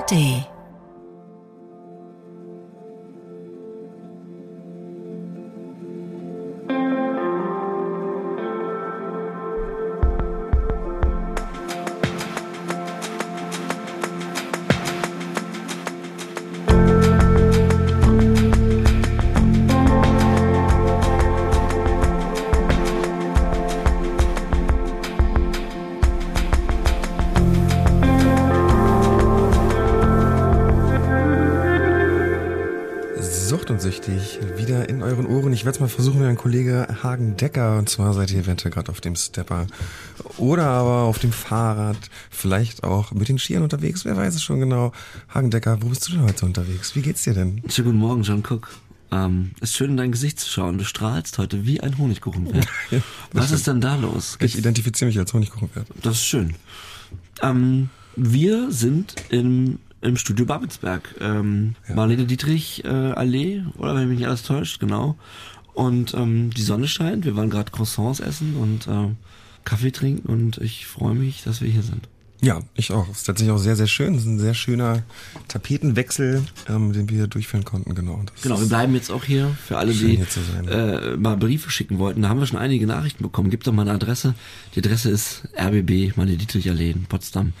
ARD Ich werde es mal versuchen mit meinem Kollege Hagen Decker. Und zwar seid ihr eventuell gerade auf dem Stepper oder aber auf dem Fahrrad, vielleicht auch mit den Skiern unterwegs. Wer weiß es schon genau. Hagen Decker, wo bist du denn heute unterwegs? Wie geht's dir denn? Schönen guten Morgen, John Cook. Ähm, ist schön in dein Gesicht zu schauen. Du strahlst heute wie ein Honigkuchenpferd. Ja, Was ist denn da los? Ich identifiziere mich als Honigkuchenpferd. Das ist schön. Ähm, wir sind im, im Studio Babelsberg. Ähm, Marlene Dietrich äh, Allee, oder wenn mich nicht alles täuscht, genau. Und ähm, die Sonne scheint. Wir waren gerade Croissants essen und äh, Kaffee trinken und ich freue mich, dass wir hier sind. Ja, ich auch. Es ist tatsächlich auch sehr, sehr schön. Es ist ein sehr schöner Tapetenwechsel, ähm, den wir durchführen konnten. Genau. Genau, wir bleiben jetzt auch hier für alle, die hier äh, mal Briefe schicken wollten. Da haben wir schon einige Nachrichten bekommen. Gibt doch mal eine Adresse. Die Adresse ist RBB, meine Dietrich Allee in Potsdam.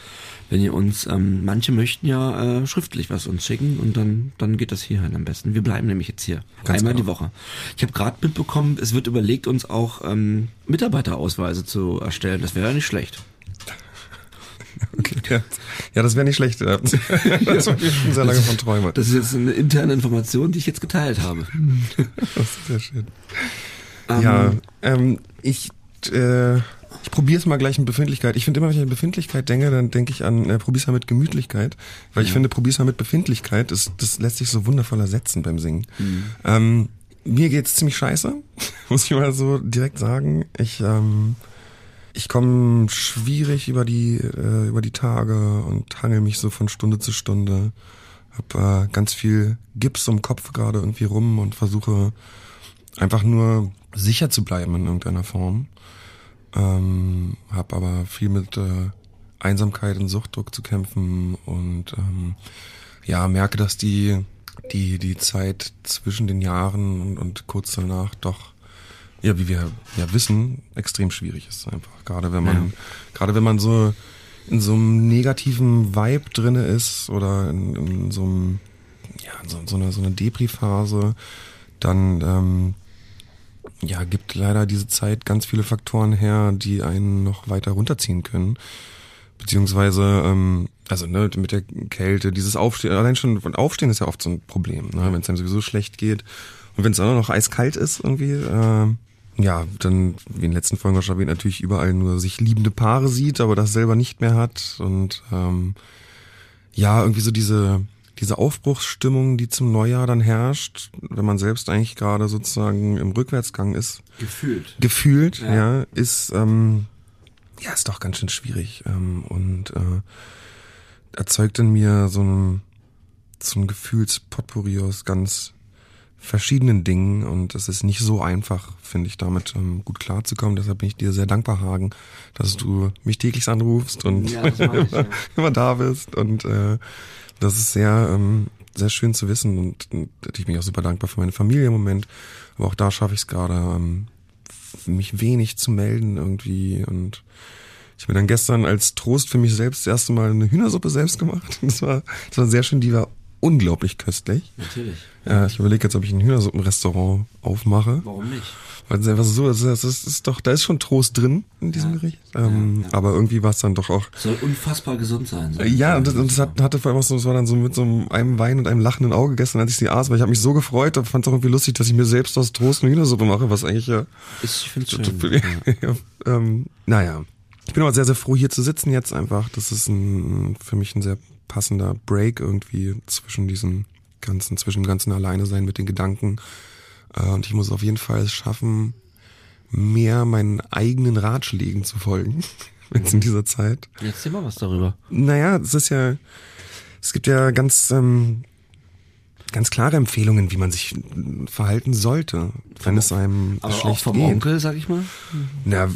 Wenn ihr uns, ähm, manche möchten ja äh, schriftlich was uns schicken und dann dann geht das hierhin am besten. Wir bleiben nämlich jetzt hier Ganz einmal genau. die Woche. Ich habe gerade mitbekommen, es wird überlegt, uns auch ähm, Mitarbeiterausweise zu erstellen. Das wäre ja nicht schlecht. Okay, ja. ja, das wäre nicht schlecht. das war schon sehr lange von Träume. Das ist jetzt eine interne Information, die ich jetzt geteilt habe. Das ist sehr schön. ja, ähm, ich, äh, ich probiere es mal gleich mit Befindlichkeit. Ich finde immer, wenn ich an Befindlichkeit denke, dann denke ich an, äh, probier's mal mit Gemütlichkeit. Weil ich finde, probier's mal mit Befindlichkeit, das, das lässt sich so wundervoll ersetzen beim Singen. Ähm, mir geht's ziemlich scheiße, muss ich mal so direkt sagen. Ich, ähm, ich komme schwierig über die, äh, über die Tage und hangel mich so von Stunde zu Stunde. Hab äh, ganz viel Gips im Kopf gerade irgendwie rum und versuche einfach nur sicher zu bleiben in irgendeiner Form. Ähm, hab aber viel mit äh, Einsamkeit und Suchtdruck zu kämpfen und ähm, ja, merke, dass die, die, die Zeit zwischen den Jahren und, und kurz danach doch, ja, wie wir ja wissen, extrem schwierig ist einfach. Gerade wenn man, Ja. gerade wenn man so in so einem negativen Vibe drinne ist oder in, in so einem, ja, in so, so einer, so einer Depri-Phase, dann, ähm, ja, gibt leider diese Zeit ganz viele Faktoren her, die einen noch weiter runterziehen können. Beziehungsweise, ähm, also ne, mit der Kälte, dieses Aufstehen, allein schon Aufstehen ist ja oft so ein Problem, ne, wenn es einem sowieso schlecht geht. Und wenn es auch noch eiskalt ist irgendwie, äh, ja, dann, wie in den letzten Folgen schon erwähnt, natürlich überall nur sich liebende Paare sieht, aber das selber nicht mehr hat. Und ähm, ja, irgendwie so diese, diese Aufbruchsstimmung, die zum Neujahr dann herrscht, wenn man selbst eigentlich gerade sozusagen im Rückwärtsgang ist, Gefühlt. gefühlt, ja, Ja. ist ähm, ja ist doch ganz schön schwierig ähm, und äh, erzeugt in mir so ein so ein Gefühlspotpourri aus ganz verschiedenen Dingen und es ist nicht so einfach, finde ich, damit ähm, gut klarzukommen. Deshalb bin ich dir sehr dankbar, Hagen, dass du mich täglich anrufst und Ja, ich, ja. immer da bist und äh, das ist sehr ähm, sehr schön zu wissen und, und ich bin auch super dankbar für meine Familie im Moment, aber auch da schaffe ich es gerade, ähm, mich wenig zu melden irgendwie. Und ich habe dann gestern als Trost für mich selbst das erste Mal eine Hühnersuppe selbst gemacht. Das war, das war sehr schön, die war unglaublich köstlich. Natürlich. Ja, ich überlege jetzt, ob ich ein Hühnersuppenrestaurant aufmache. Warum nicht? Weil es einfach so, ist, es ist doch, da ist schon Trost drin in diesem Ja. Gericht. Ähm, Ja. Aber irgendwie war es dann doch auch. Soll unfassbar gesund sein. so. Äh, Ja, und das, und das hat, hatte vor allem auch so, es war dann so mit so einem, Wein und einem lachenden Auge gestern, als ich sie aß, weil ich habe mich so gefreut und fand es auch irgendwie lustig, dass ich mir selbst aus Trost eine Hühnersuppe mache, was eigentlich ja, Ist, ich finde schön. ähm, naja. Ich bin aber sehr, sehr froh, hier zu sitzen jetzt einfach. Das ist ein, für mich ein sehr passender Break irgendwie zwischen diesen ganzen, zwischen dem ganzen Alleine sein mit den Gedanken. Äh, und ich muss auf jeden Fall es schaffen, mehr meinen eigenen Ratschlägen zu folgen. Jetzt in dieser Zeit. Erzähl mal was darüber. Naja, es ist ja, es gibt ja ganz, ähm, ganz klare Empfehlungen, wie man sich verhalten sollte, wenn es einem Aber schlecht auch vom geht. Onkel, sag ich mal. Na,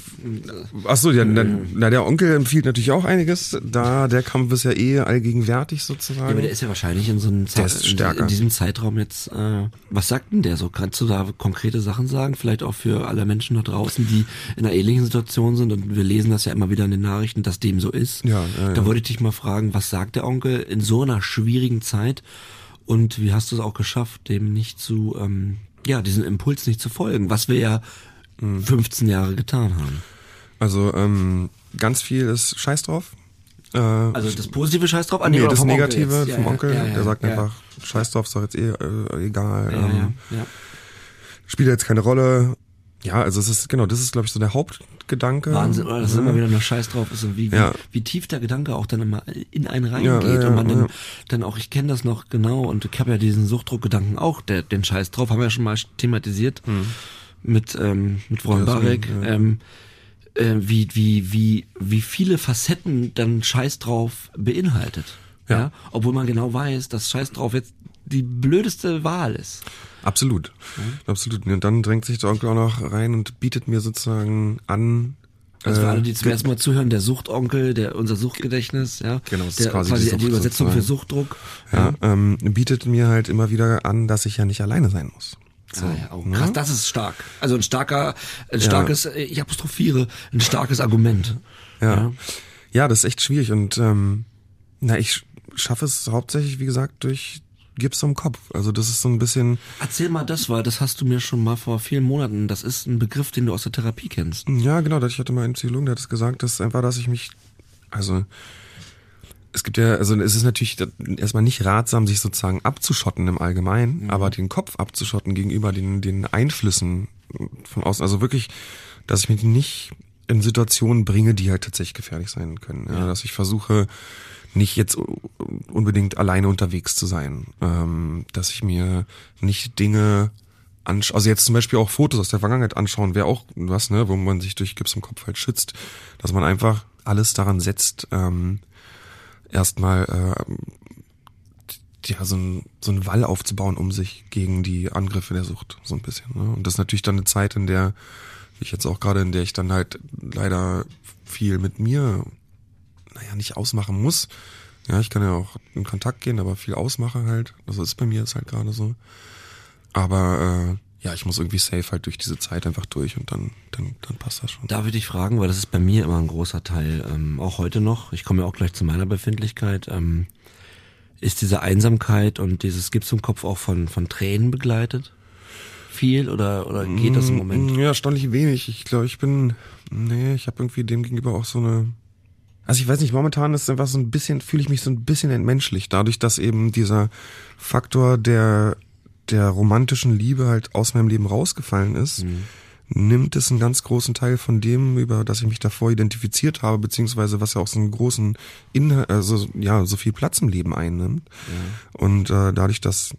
ach so, ja, na, na, der Onkel empfiehlt natürlich auch einiges, da der Kampf ist ja eh allgegenwärtig sozusagen. Ja, aber der ist ja wahrscheinlich in so einem ist in, in diesem Zeitraum jetzt. Äh, was sagt denn der so? Kannst du da konkrete Sachen sagen? Vielleicht auch für alle Menschen da draußen, die in einer ähnlichen Situation sind. Und wir lesen das ja immer wieder in den Nachrichten, dass dem so ist. Ja, ja, Da wollte ich dich mal fragen, was sagt der Onkel in so einer schwierigen Zeit? Und wie hast du es auch geschafft, dem nicht zu, ähm, ja, diesem Impuls nicht zu folgen, was wir ja Mhm. 15 Jahre getan haben. Also ähm, ganz viel ist Scheiß drauf. Äh, Also das positive Scheiß drauf? Ah, nee, oder das Onkel Negative? Ja, vom Onkel, ja, ja, der sagt ja. einfach, Scheiß drauf, ist doch jetzt eh äh, egal. Ähm. Spielt jetzt keine Rolle. Ja, also es ist, genau, das ist, glaube ich, so der Hauptgedanke. Wahnsinn, oder? Dass ja. immer wieder nur Scheiß drauf ist und wie, wie, Ja. wie tief der Gedanke auch dann immer in einen reingeht Ja, ja, und man dann, dann auch, ich kenne das noch genau und ich habe ja diesen Suchtdruckgedanken auch, der, den Scheiß drauf, haben wir ja schon mal thematisiert mit, ähm, mit Ron Barek, ähm, äh, wie, wie, wie, wie viele Facetten dann Scheiß drauf beinhaltet. Ja. Obwohl man genau weiß, dass Scheiß drauf jetzt die blödeste Wahl ist. Absolut. Absolut. Und dann drängt sich der Onkel auch noch rein und bietet mir sozusagen an. Also für äh, alle, die zum ersten Mal zuhören, der Suchtonkel, der unser Suchtgedächtnis, ja, Genau, das ist der, quasi quasi, die die, Sucht Übersetzung für sozusagen. Suchtdruck. ja, ähm, bietet mir halt immer wieder an, dass ich ja nicht alleine sein muss. So, ah, ja, oh, krass, das ist stark. Also ein starker, ein starkes, äh, ich apostrophiere, ein starkes Argument. Ja. Ja, das ist echt schwierig und ähm, na, ich sch- schaffe es hauptsächlich, wie gesagt, durch Gips am Kopf. Also das ist so ein bisschen, Erzähl mal das, weil das hast du mir schon mal vor vielen Monaten, das ist ein Begriff, den du aus der Therapie kennst. ja genau, ich hatte mal einen Psychologen, der hat es gesagt, dass einfach, dass ich mich, also es gibt ja, also es ist natürlich erstmal nicht ratsam, sich sozusagen abzuschotten im Allgemeinen, aber den Kopf abzuschotten gegenüber den, den Einflüssen von außen. Also wirklich, dass ich mich nicht in Situationen bringe, die halt tatsächlich gefährlich sein können. Ja, dass ich versuche, nicht jetzt unbedingt alleine unterwegs zu sein. Ähm, dass ich mir nicht Dinge anschaue, also jetzt zum Beispiel auch Fotos aus der Vergangenheit anschauen, wäre auch was, ne, wo man sich durch Gips im Kopf halt schützt, dass man einfach alles daran setzt, ähm, erstmal äh, ja, so ein, so ein Wall aufzubauen um sich gegen die Angriffe der Sucht, so ein bisschen. Ne? Und das ist natürlich dann eine Zeit, in der, ich jetzt auch gerade, in der ich dann halt leider viel mit mir, naja, nicht ausmachen muss. Ja, ich kann ja auch in Kontakt gehen, aber viel ausmache halt. Das ist bei mir ist halt gerade so. Aber äh, ja, ich muss irgendwie safe halt durch diese Zeit einfach durch und dann, dann, dann passt das schon. Da würde ich fragen, weil das ist bei mir immer ein großer Teil, ähm, auch heute noch, ich komme ja auch gleich zu meiner Befindlichkeit, ähm, ist diese Einsamkeit und dieses Gips im Kopf auch von, von Tränen begleitet? Viel oder, oder geht das im Moment? Mm, Ja, erstaunlich wenig. Ich glaube, ich bin, nee, ich habe irgendwie dem gegenüber auch so eine, also ich weiß nicht, momentan ist einfach so ein bisschen, fühle ich mich so ein bisschen entmenschlich, dadurch, dass eben dieser Faktor der, der romantischen Liebe halt aus meinem Leben rausgefallen ist, nimmt es einen ganz großen Teil von dem, über das ich mich davor identifiziert habe, beziehungsweise was ja auch so einen großen Inhalt, also ja, so viel Platz im Leben einnimmt. Und äh, dadurch, dass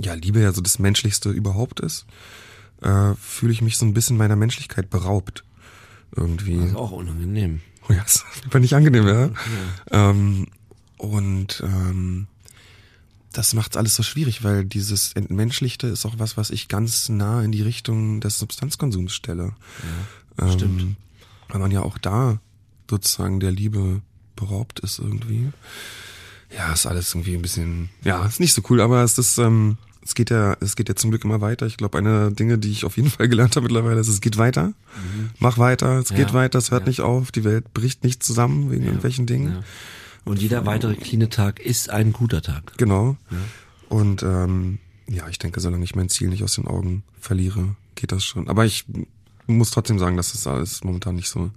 ja Liebe ja so das Menschlichste überhaupt ist, äh, fühle ich mich so ein bisschen meiner Menschlichkeit beraubt. Irgendwie. Das ist auch unangenehm. Oh ja, das war nicht angenehm, ja. Ähm, und ähm, das macht alles so schwierig, weil dieses Entmenschlichte ist auch was, was ich ganz nah in die Richtung des Substanzkonsums stelle. ähm, stimmt. Weil man ja auch da sozusagen der Liebe beraubt ist irgendwie. Ja, ist alles irgendwie ein bisschen, ja, ist nicht so cool, aber es ist, ähm, es geht ja, es geht ja zum Glück immer weiter. Ich glaube, eine Dinge, die ich auf jeden Fall gelernt habe mittlerweile, ist, es geht weiter. Mach weiter, es geht Ja, weiter, es hört ja. nicht auf, die Welt bricht nicht zusammen wegen irgendwelchen Dingen. Ja. Und jeder weitere cleane Tag ist ein guter Tag. Genau. Und ähm, ja, ich denke, solange ich mein Ziel nicht aus den Augen verliere, geht das schon. Aber ich muss trotzdem sagen, dass das alles momentan nicht so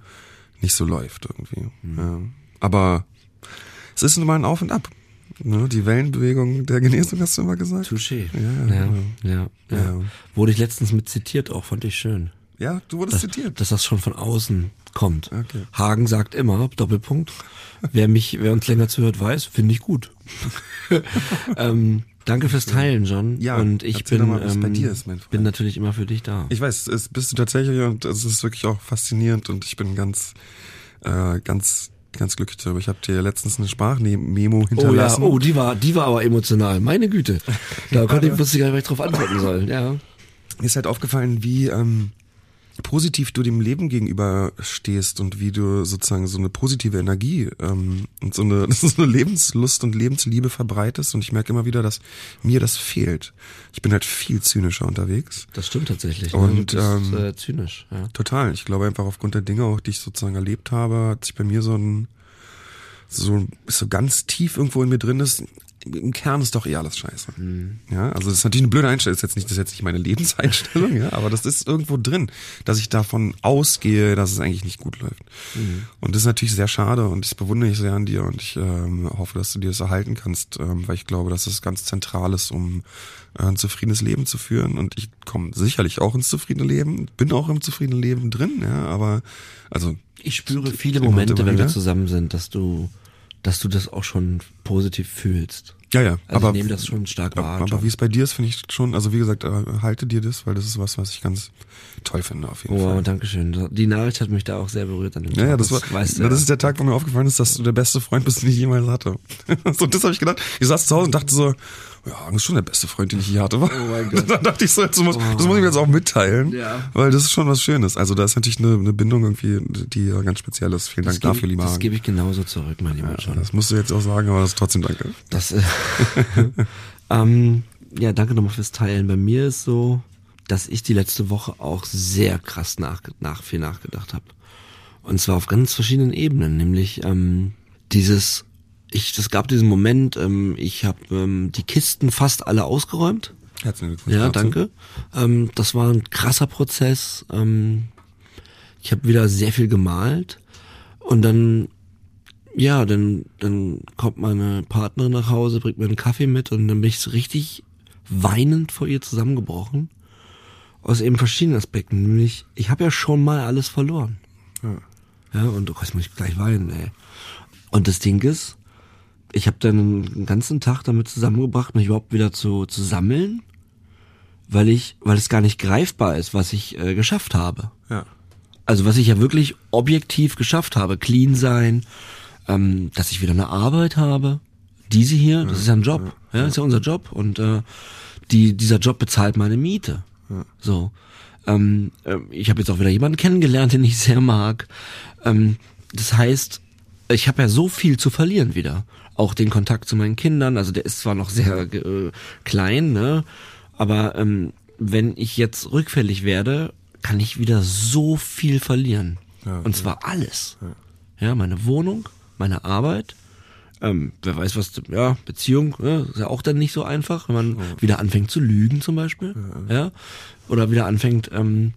nicht so läuft irgendwie. Ja. Aber es ist nun mal ein Auf und Ab. Ne? Die Wellenbewegung der Genesung hast du immer gesagt. Touché. Ja, ja, ja, ja. Wurde ich letztens mit zitiert auch, fand ich schön. Ja, du wurdest zitiert. Dass das schon von außen kommt. Okay. Hagen sagt immer, Doppelpunkt, wer mich, wer uns länger zuhört, weiß, finde ich gut. ähm, danke fürs Teilen, John. Ja, und ich bin, mal, ähm, bei dir ist, mein Freund. bin natürlich immer für dich da. Ich weiß, es bist du tatsächlich und es ist wirklich auch faszinierend und ich bin ganz, äh, ganz ganz glücklich darüber. Ich habe dir letztens eine Sprachmemo Oh ja, hinterlassen. oh, die war, die war aber emotional. Meine Güte. Da konnte ich wusste ich gar nicht, was ich drauf antworten soll. Ja. Mir ist halt aufgefallen, wie ähm, positiv du dem Leben gegenüber stehst und wie du sozusagen so eine positive Energie ähm, und so eine, so eine Lebenslust und Lebensliebe verbreitest. Und ich merke immer wieder, dass mir das fehlt. Ich bin halt viel zynischer unterwegs. Das stimmt tatsächlich. Und, du bist, ähm, äh, zynisch. Ja. Total. Ich glaube einfach aufgrund der Dinge, auch die ich sozusagen erlebt habe, hat sich bei mir so ein so so ganz tief irgendwo in mir drin ist. Im Kern ist doch eh alles scheiße. Ja, also das ist natürlich eine blöde Einstellung. Das ist jetzt nicht, das ist jetzt nicht meine Lebenseinstellung, ja, aber das ist irgendwo drin, dass ich davon ausgehe, dass es eigentlich nicht gut läuft. Und das ist natürlich sehr schade und das bewundere ich sehr an dir und ich ähm, hoffe, dass du dir das erhalten kannst, ähm, weil ich glaube, dass es ganz zentral ist, um äh, ein zufriedenes Leben zu führen. Und ich komme sicherlich auch ins zufriedene Leben, bin auch im zufriedenen Leben drin, ja, aber also Ich spüre viele Momente, wenn wir zusammen sind, dass du, dass du das auch schon positiv fühlst. Ja, ja. Also aber, ich nehme das schon stark wahr. Aber, aber wie es bei dir ist, finde ich schon, also wie gesagt, äh, halte dir das, weil das ist was, was ich ganz toll finde auf jeden Oh, Fall. danke schön. Die Nachricht hat mich da auch sehr berührt an dem Ja, ja, Tag. das war, weißt du. das ist der Tag, wo mir aufgefallen ist, dass du der beste Freund bist, den ich jemals hatte. so, das habe ich gedacht. Ich saß zu Hause und dachte so, ja, das ist schon der beste Freund, den ich je hatte. Oh mein Gott. Dann dachte ich so, das muss, das muss ich mir jetzt auch mitteilen, Ja. weil das ist schon was Schönes. Also da ist natürlich eine, eine Bindung irgendwie, die ja ganz speziell ist. Vielen das Dank dafür, gebe, lieber das Hagen. gebe ich genauso zurück, mein lieber John. Das musst du jetzt auch sagen, aber das ist trotzdem danke. Das, äh, ähm, ja, danke nochmal fürs Teilen. Bei mir ist so, dass ich die letzte Woche auch sehr krass nach, nach viel nachgedacht habe. Und zwar auf ganz verschiedenen Ebenen, nämlich ähm, dieses, ich, es gab diesen Moment, ähm, ich habe ähm, die Kisten fast alle ausgeräumt. Herzlichen Glückwunsch. Ja, danke. Ähm, das war ein krasser Prozess. Ähm, ich habe wieder sehr viel gemalt und dann, ja, dann, dann kommt meine Partnerin nach Hause, bringt mir einen Kaffee mit und dann bin ich so richtig weinend vor ihr zusammengebrochen. Aus eben verschiedenen Aspekten. Nämlich, ich habe ja schon mal alles verloren. Ja. Ja, und oh, jetzt muss ich gleich weinen, ey. Und das Ding ist, ich habe dann einen ganzen Tag damit zusammengebracht, mich überhaupt wieder zu, zu sammeln, weil ich, weil es gar nicht greifbar ist, was ich äh, geschafft habe. Ja. Also was ich ja wirklich objektiv geschafft habe, clean sein, ähm, dass ich wieder eine Arbeit habe. Diese hier, das ist ja ein Job, ja, ist ja unser Job und äh, die, dieser Job bezahlt meine Miete. So, ähm, äh, ich habe jetzt auch wieder jemanden kennengelernt, den ich sehr mag. Ähm, das heißt, ich habe ja so viel zu verlieren wieder. Auch den Kontakt zu meinen Kindern, also der ist zwar noch sehr äh, klein, ne, aber ähm, wenn ich jetzt rückfällig werde, kann ich wieder so viel verlieren. Ja, Und zwar alles. Ja, meine Wohnung, meine Arbeit, ähm, wer weiß was, ja, Beziehung, ne, ist ja auch dann nicht so einfach, wenn man wieder anfängt zu lügen zum Beispiel, ja, oder wieder anfängt, ähm,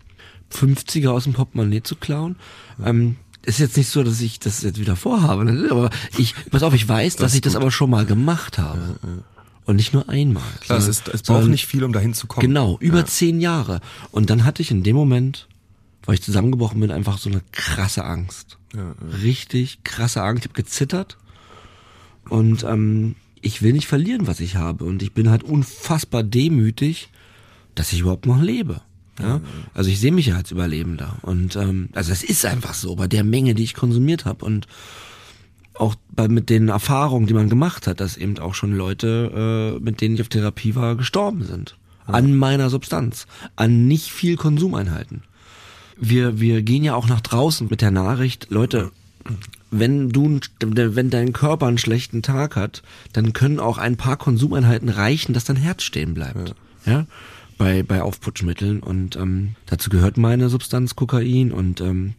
50er aus dem Portemonnaie zu klauen. Ähm, ist jetzt nicht so, dass ich das jetzt wieder vorhabe, ne? aber ich, pass auf, ich weiß, dass ich das aber schon mal gemacht habe. Und nicht nur einmal. Klar, es, ist, es braucht nicht viel, um dahin zu kommen. Genau, über zehn Jahre. Und dann hatte ich in dem Moment, weil ich zusammengebrochen bin, einfach so eine krasse Angst. Richtig krasse Angst. Ich habe gezittert. Und ähm, ich will nicht verlieren, was ich habe. Und ich bin halt unfassbar demütig, dass ich überhaupt noch lebe. Ja? Also ich sehe mich ja als Überlebender. Und ähm, also es ist einfach so, bei der Menge, die ich konsumiert habe. Und auch bei, mit den Erfahrungen, die man gemacht hat, dass eben auch schon Leute, äh, mit denen ich auf Therapie war, gestorben sind. An meiner Substanz. An nicht viel Konsumeinheiten. Wir, wir gehen ja auch nach draußen mit der Nachricht, Leute, wenn du, wenn dein Körper einen schlechten Tag hat, dann können auch ein paar Konsumeinheiten reichen, dass dein Herz stehen bleibt. Ja. Bei, bei Aufputschmitteln. Und ähm, dazu gehört meine Substanz Kokain. Und ähm,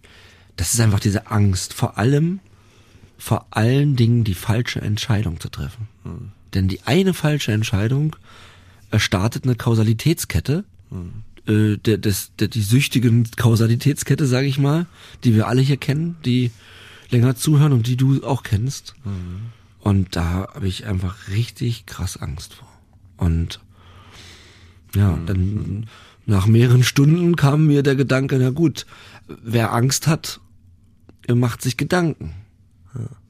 das ist einfach diese Angst. Vor allem, vor allen Dingen die falsche Entscheidung zu treffen. Denn die eine falsche Entscheidung startet eine Kausalitätskette, äh, der, des, der, die süchtigen Kausalitätskette, sage ich mal, die wir alle hier kennen, die länger zuhören und die du auch kennst. Und da habe ich einfach richtig krass Angst vor. Und ja, dann nach mehreren Stunden kam mir der Gedanke, na gut, wer Angst hat, macht sich Gedanken.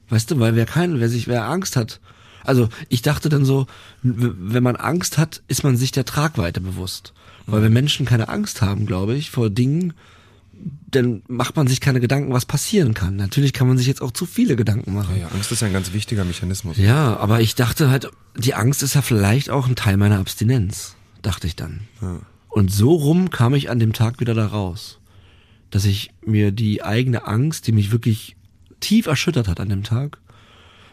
Weißt du, weil wer keinen, wer sich, wer Angst hat, also ich dachte dann so, wenn man Angst hat, ist man sich der Tragweite bewusst. Weil wenn Menschen keine Angst haben, glaube ich, vor Dingen, dann macht man sich keine Gedanken, was passieren kann. Natürlich kann man sich jetzt auch zu viele Gedanken machen. Ja, ja, Angst ist ja ein ganz wichtiger Mechanismus. Ja, aber ich dachte halt, die Angst ist ja vielleicht auch ein Teil meiner Abstinenz, dachte ich dann. Ja. Und so rum kam ich an dem Tag wieder da raus, dass ich mir die eigene Angst, die mich wirklich tief erschüttert hat an dem Tag,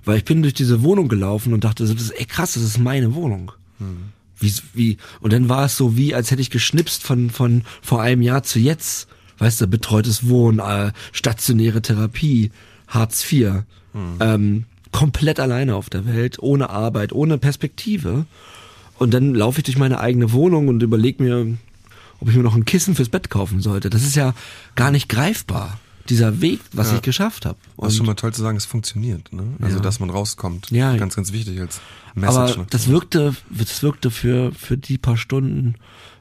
weil ich bin durch diese Wohnung gelaufen und dachte, das ist ey krass, das ist meine Wohnung. Wie, wie, und dann war es so wie, als hätte ich geschnipst von, von vor einem Jahr zu jetzt. Weißt du, betreutes Wohnen, äh, stationäre Therapie, Hartz IV, ähm, komplett alleine auf der Welt, ohne Arbeit, ohne Perspektive. Und dann laufe ich durch meine eigene Wohnung und überlege mir, ob ich mir noch ein Kissen fürs Bett kaufen sollte. Das ist ja gar nicht greifbar, dieser Weg, was Ja. ich geschafft habe. Das ist schon mal toll zu sagen, es funktioniert. Ne? Also, Ja. dass man rauskommt. Ja. Ganz, ganz wichtig als Message. Aber ne? das wirkte, das wirkte für, für die paar Stunden,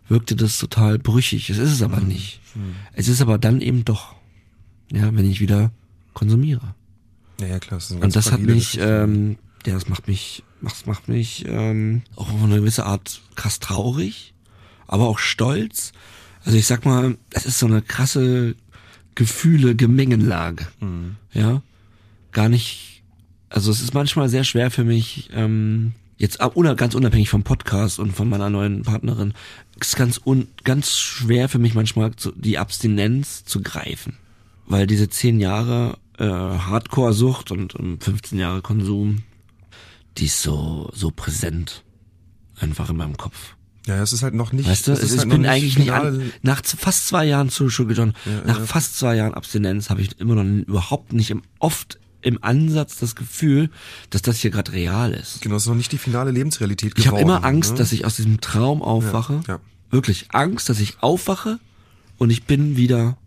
wirkte das total brüchig. Es ist es aber nicht. Es ist aber dann eben doch, ja, wenn ich wieder konsumiere. Ja, ja, klar. Das ist eine ganz Und das hat mich, ähm, ja, das macht mich, das macht mich ähm, auch auf eine gewisse Art krass traurig, aber auch stolz. Also ich sag mal, es ist so eine krasse Gefühle, Gemengenlage. Mhm. Ja, gar nicht. Also es ist manchmal sehr schwer für mich, ähm, jetzt ganz unabhängig vom Podcast und von meiner neuen Partnerin, es ist ganz un, ganz schwer für mich manchmal zu, die Abstinenz zu greifen, weil diese zehn Jahre äh, Hardcore-Sucht und ähm, 15 Jahre Konsum, die ist so so präsent einfach in meinem Kopf. Ja, es ist halt noch nicht. Weißt du, ist ist, halt ich bin eigentlich nicht an, nach fast zwei Jahren zu Sugar John, Ja, nach ja. fast zwei Jahren Abstinenz habe ich immer noch überhaupt nicht im, oft im Ansatz das Gefühl, dass das hier gerade real ist. Genau, es ist noch nicht die finale Lebensrealität Ich habe geworden. immer Angst, ne? dass ich aus diesem Traum aufwache. ja. Wirklich Angst, dass ich aufwache und ich bin wieder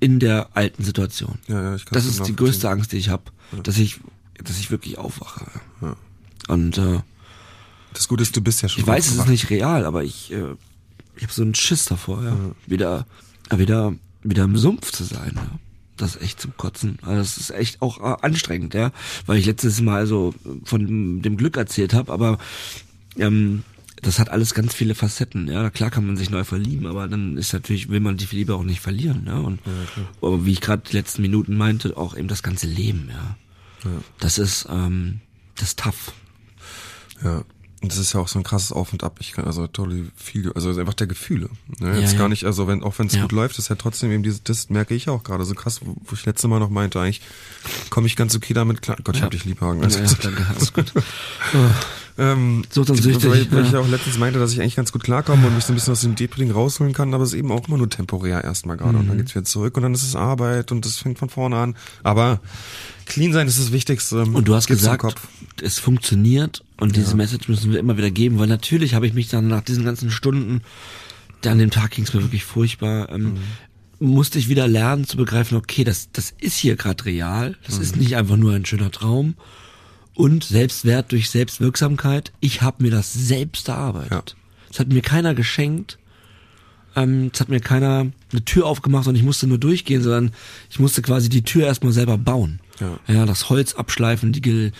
in der alten Situation. Ja, ja, ich das ist die größte Angst, die ich habe, dass ich, dass ich wirklich aufwache. Und äh, Das Gute ist, du bist ja schon ich weiß, es ist nicht real, aber ich, äh, ich habe so einen Schiss davor, ja. Wieder, äh, wieder, wieder im Sumpf zu sein, ja. Das ist echt zum Kotzen. Also das ist echt auch äh, anstrengend, ja. Weil ich letztes Mal so von dem Glück erzählt habe, aber ähm, das hat alles ganz viele Facetten, ja. Klar kann man sich neu verlieben, aber dann ist natürlich, will man die Liebe auch nicht verlieren, ja. Und aber wie ich gerade die letzten Minuten meinte, auch eben das ganze Leben, ja. Das ist, ähm, das ist tough. Ja. Und das ist ja auch so ein krasses Auf und Ab. Ich kann also totally viel, also einfach der Gefühle. Ne? Ja, Jetzt ja. gar nicht, also wenn, auch wenn es Ja. gut läuft, ist ja trotzdem eben dieses, das merke ich auch gerade so krass, wo, ich letzte Mal noch meinte, eigentlich komme ich ganz okay damit klar. Gott, ich hab dich lieb, Hagen. Also, Ja, danke, alles gut. ähm, Sucht und süchtig, weil, weil ich ja. ja auch letztens meinte, dass ich eigentlich ganz gut klarkomme und mich so ein bisschen aus dem Depring rausholen kann, aber es ist eben auch immer nur temporär erstmal gerade. Mhm. Und dann geht's wieder zurück und dann ist es Arbeit und das fängt von vorne an. Aber clean sein ist das Wichtigste. Und du hast Gib's im gesagt, es funktioniert und diese Message müssen wir immer wieder geben, weil natürlich habe ich mich dann nach diesen ganzen Stunden, an dem Tag ging es mir wirklich furchtbar, ähm, musste ich wieder lernen zu begreifen, okay, das, das ist hier gerade real, das ist nicht einfach nur ein schöner Traum und Selbstwert durch Selbstwirksamkeit, ich habe mir das selbst erarbeitet. Das hat mir keiner geschenkt, ähm, es hat mir keiner eine Tür aufgemacht und ich musste nur durchgehen, sondern ich musste quasi die Tür erstmal selber bauen. Ja. Ja, das Holz abschleifen, die Gel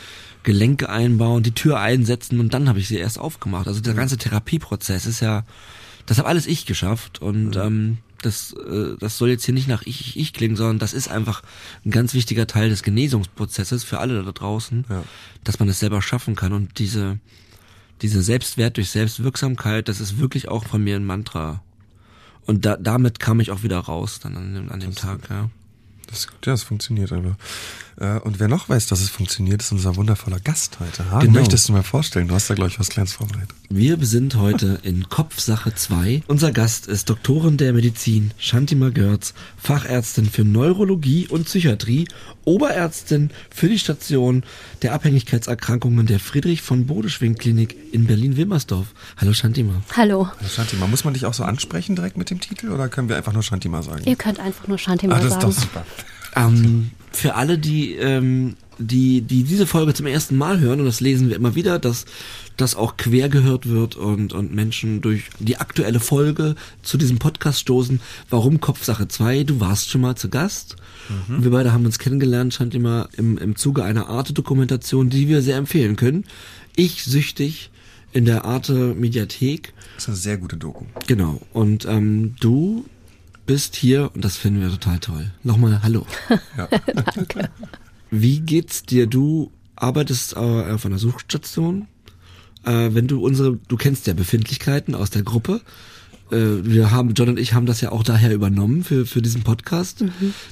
Gelenke einbauen, die Tür einsetzen und dann habe ich sie erst aufgemacht. Also der ganze Therapieprozess ist ja, das habe alles ich geschafft und ähm, das, äh, das soll jetzt hier nicht nach ich, ich, ich klingen, sondern das ist einfach ein ganz wichtiger Teil des Genesungsprozesses für alle da draußen, Ja. dass man es selber schaffen kann und diese, diese Selbstwert durch Selbstwirksamkeit, das ist wirklich auch von mir ein Mantra. Und da, damit kam ich auch wieder raus dann an dem, an dem Tag, ja. Das, ja, das funktioniert einfach. Äh, und wer noch weiß, dass es funktioniert, ist unser wundervoller Gast heute. Hagen, Genau. möchtest du mal vorstellen? Du hast da, glaube ich, was Kleines vorbereitet. Wir sind heute in Kopfsache 2. Unser Gast ist Doktorin der Medizin Shantima Görz, Fachärztin für Neurologie und Psychiatrie, Oberärztin für die Station der Abhängigkeitserkrankungen der Friedrich von Bodeschwing Klinik in Berlin-Wilmersdorf. Hallo Shantima. Hallo. Ja, Shantima, muss man dich auch so ansprechen direkt mit dem Titel oder können wir einfach nur Shantima sagen? Ihr könnt einfach nur Shanti mal ah, das ist sagen. doch super. Ähm, für alle, die, ähm, die, die diese Folge zum ersten Mal hören, und das lesen wir immer wieder, dass das auch quer gehört wird und, und Menschen durch die aktuelle Folge zu diesem Podcast stoßen. Warum Kopfsache 2? Du warst schon mal zu Gast. Und wir beide haben uns kennengelernt, scheint immer im, im Zuge einer Arte-Dokumentation, die wir sehr empfehlen können. Ich süchtig in der Arte-Mediathek. Das ist eine sehr gute Doku. Genau. Und ähm, du bist hier und das finden wir total toll. Nochmal Hallo. Ja. Danke. Wie geht's dir? Du arbeitest äh, auf einer Suchstation. Äh, wenn du unsere, du kennst ja Befindlichkeiten aus der Gruppe. Äh, wir haben, John und ich haben das ja auch daher übernommen für, für diesen Podcast,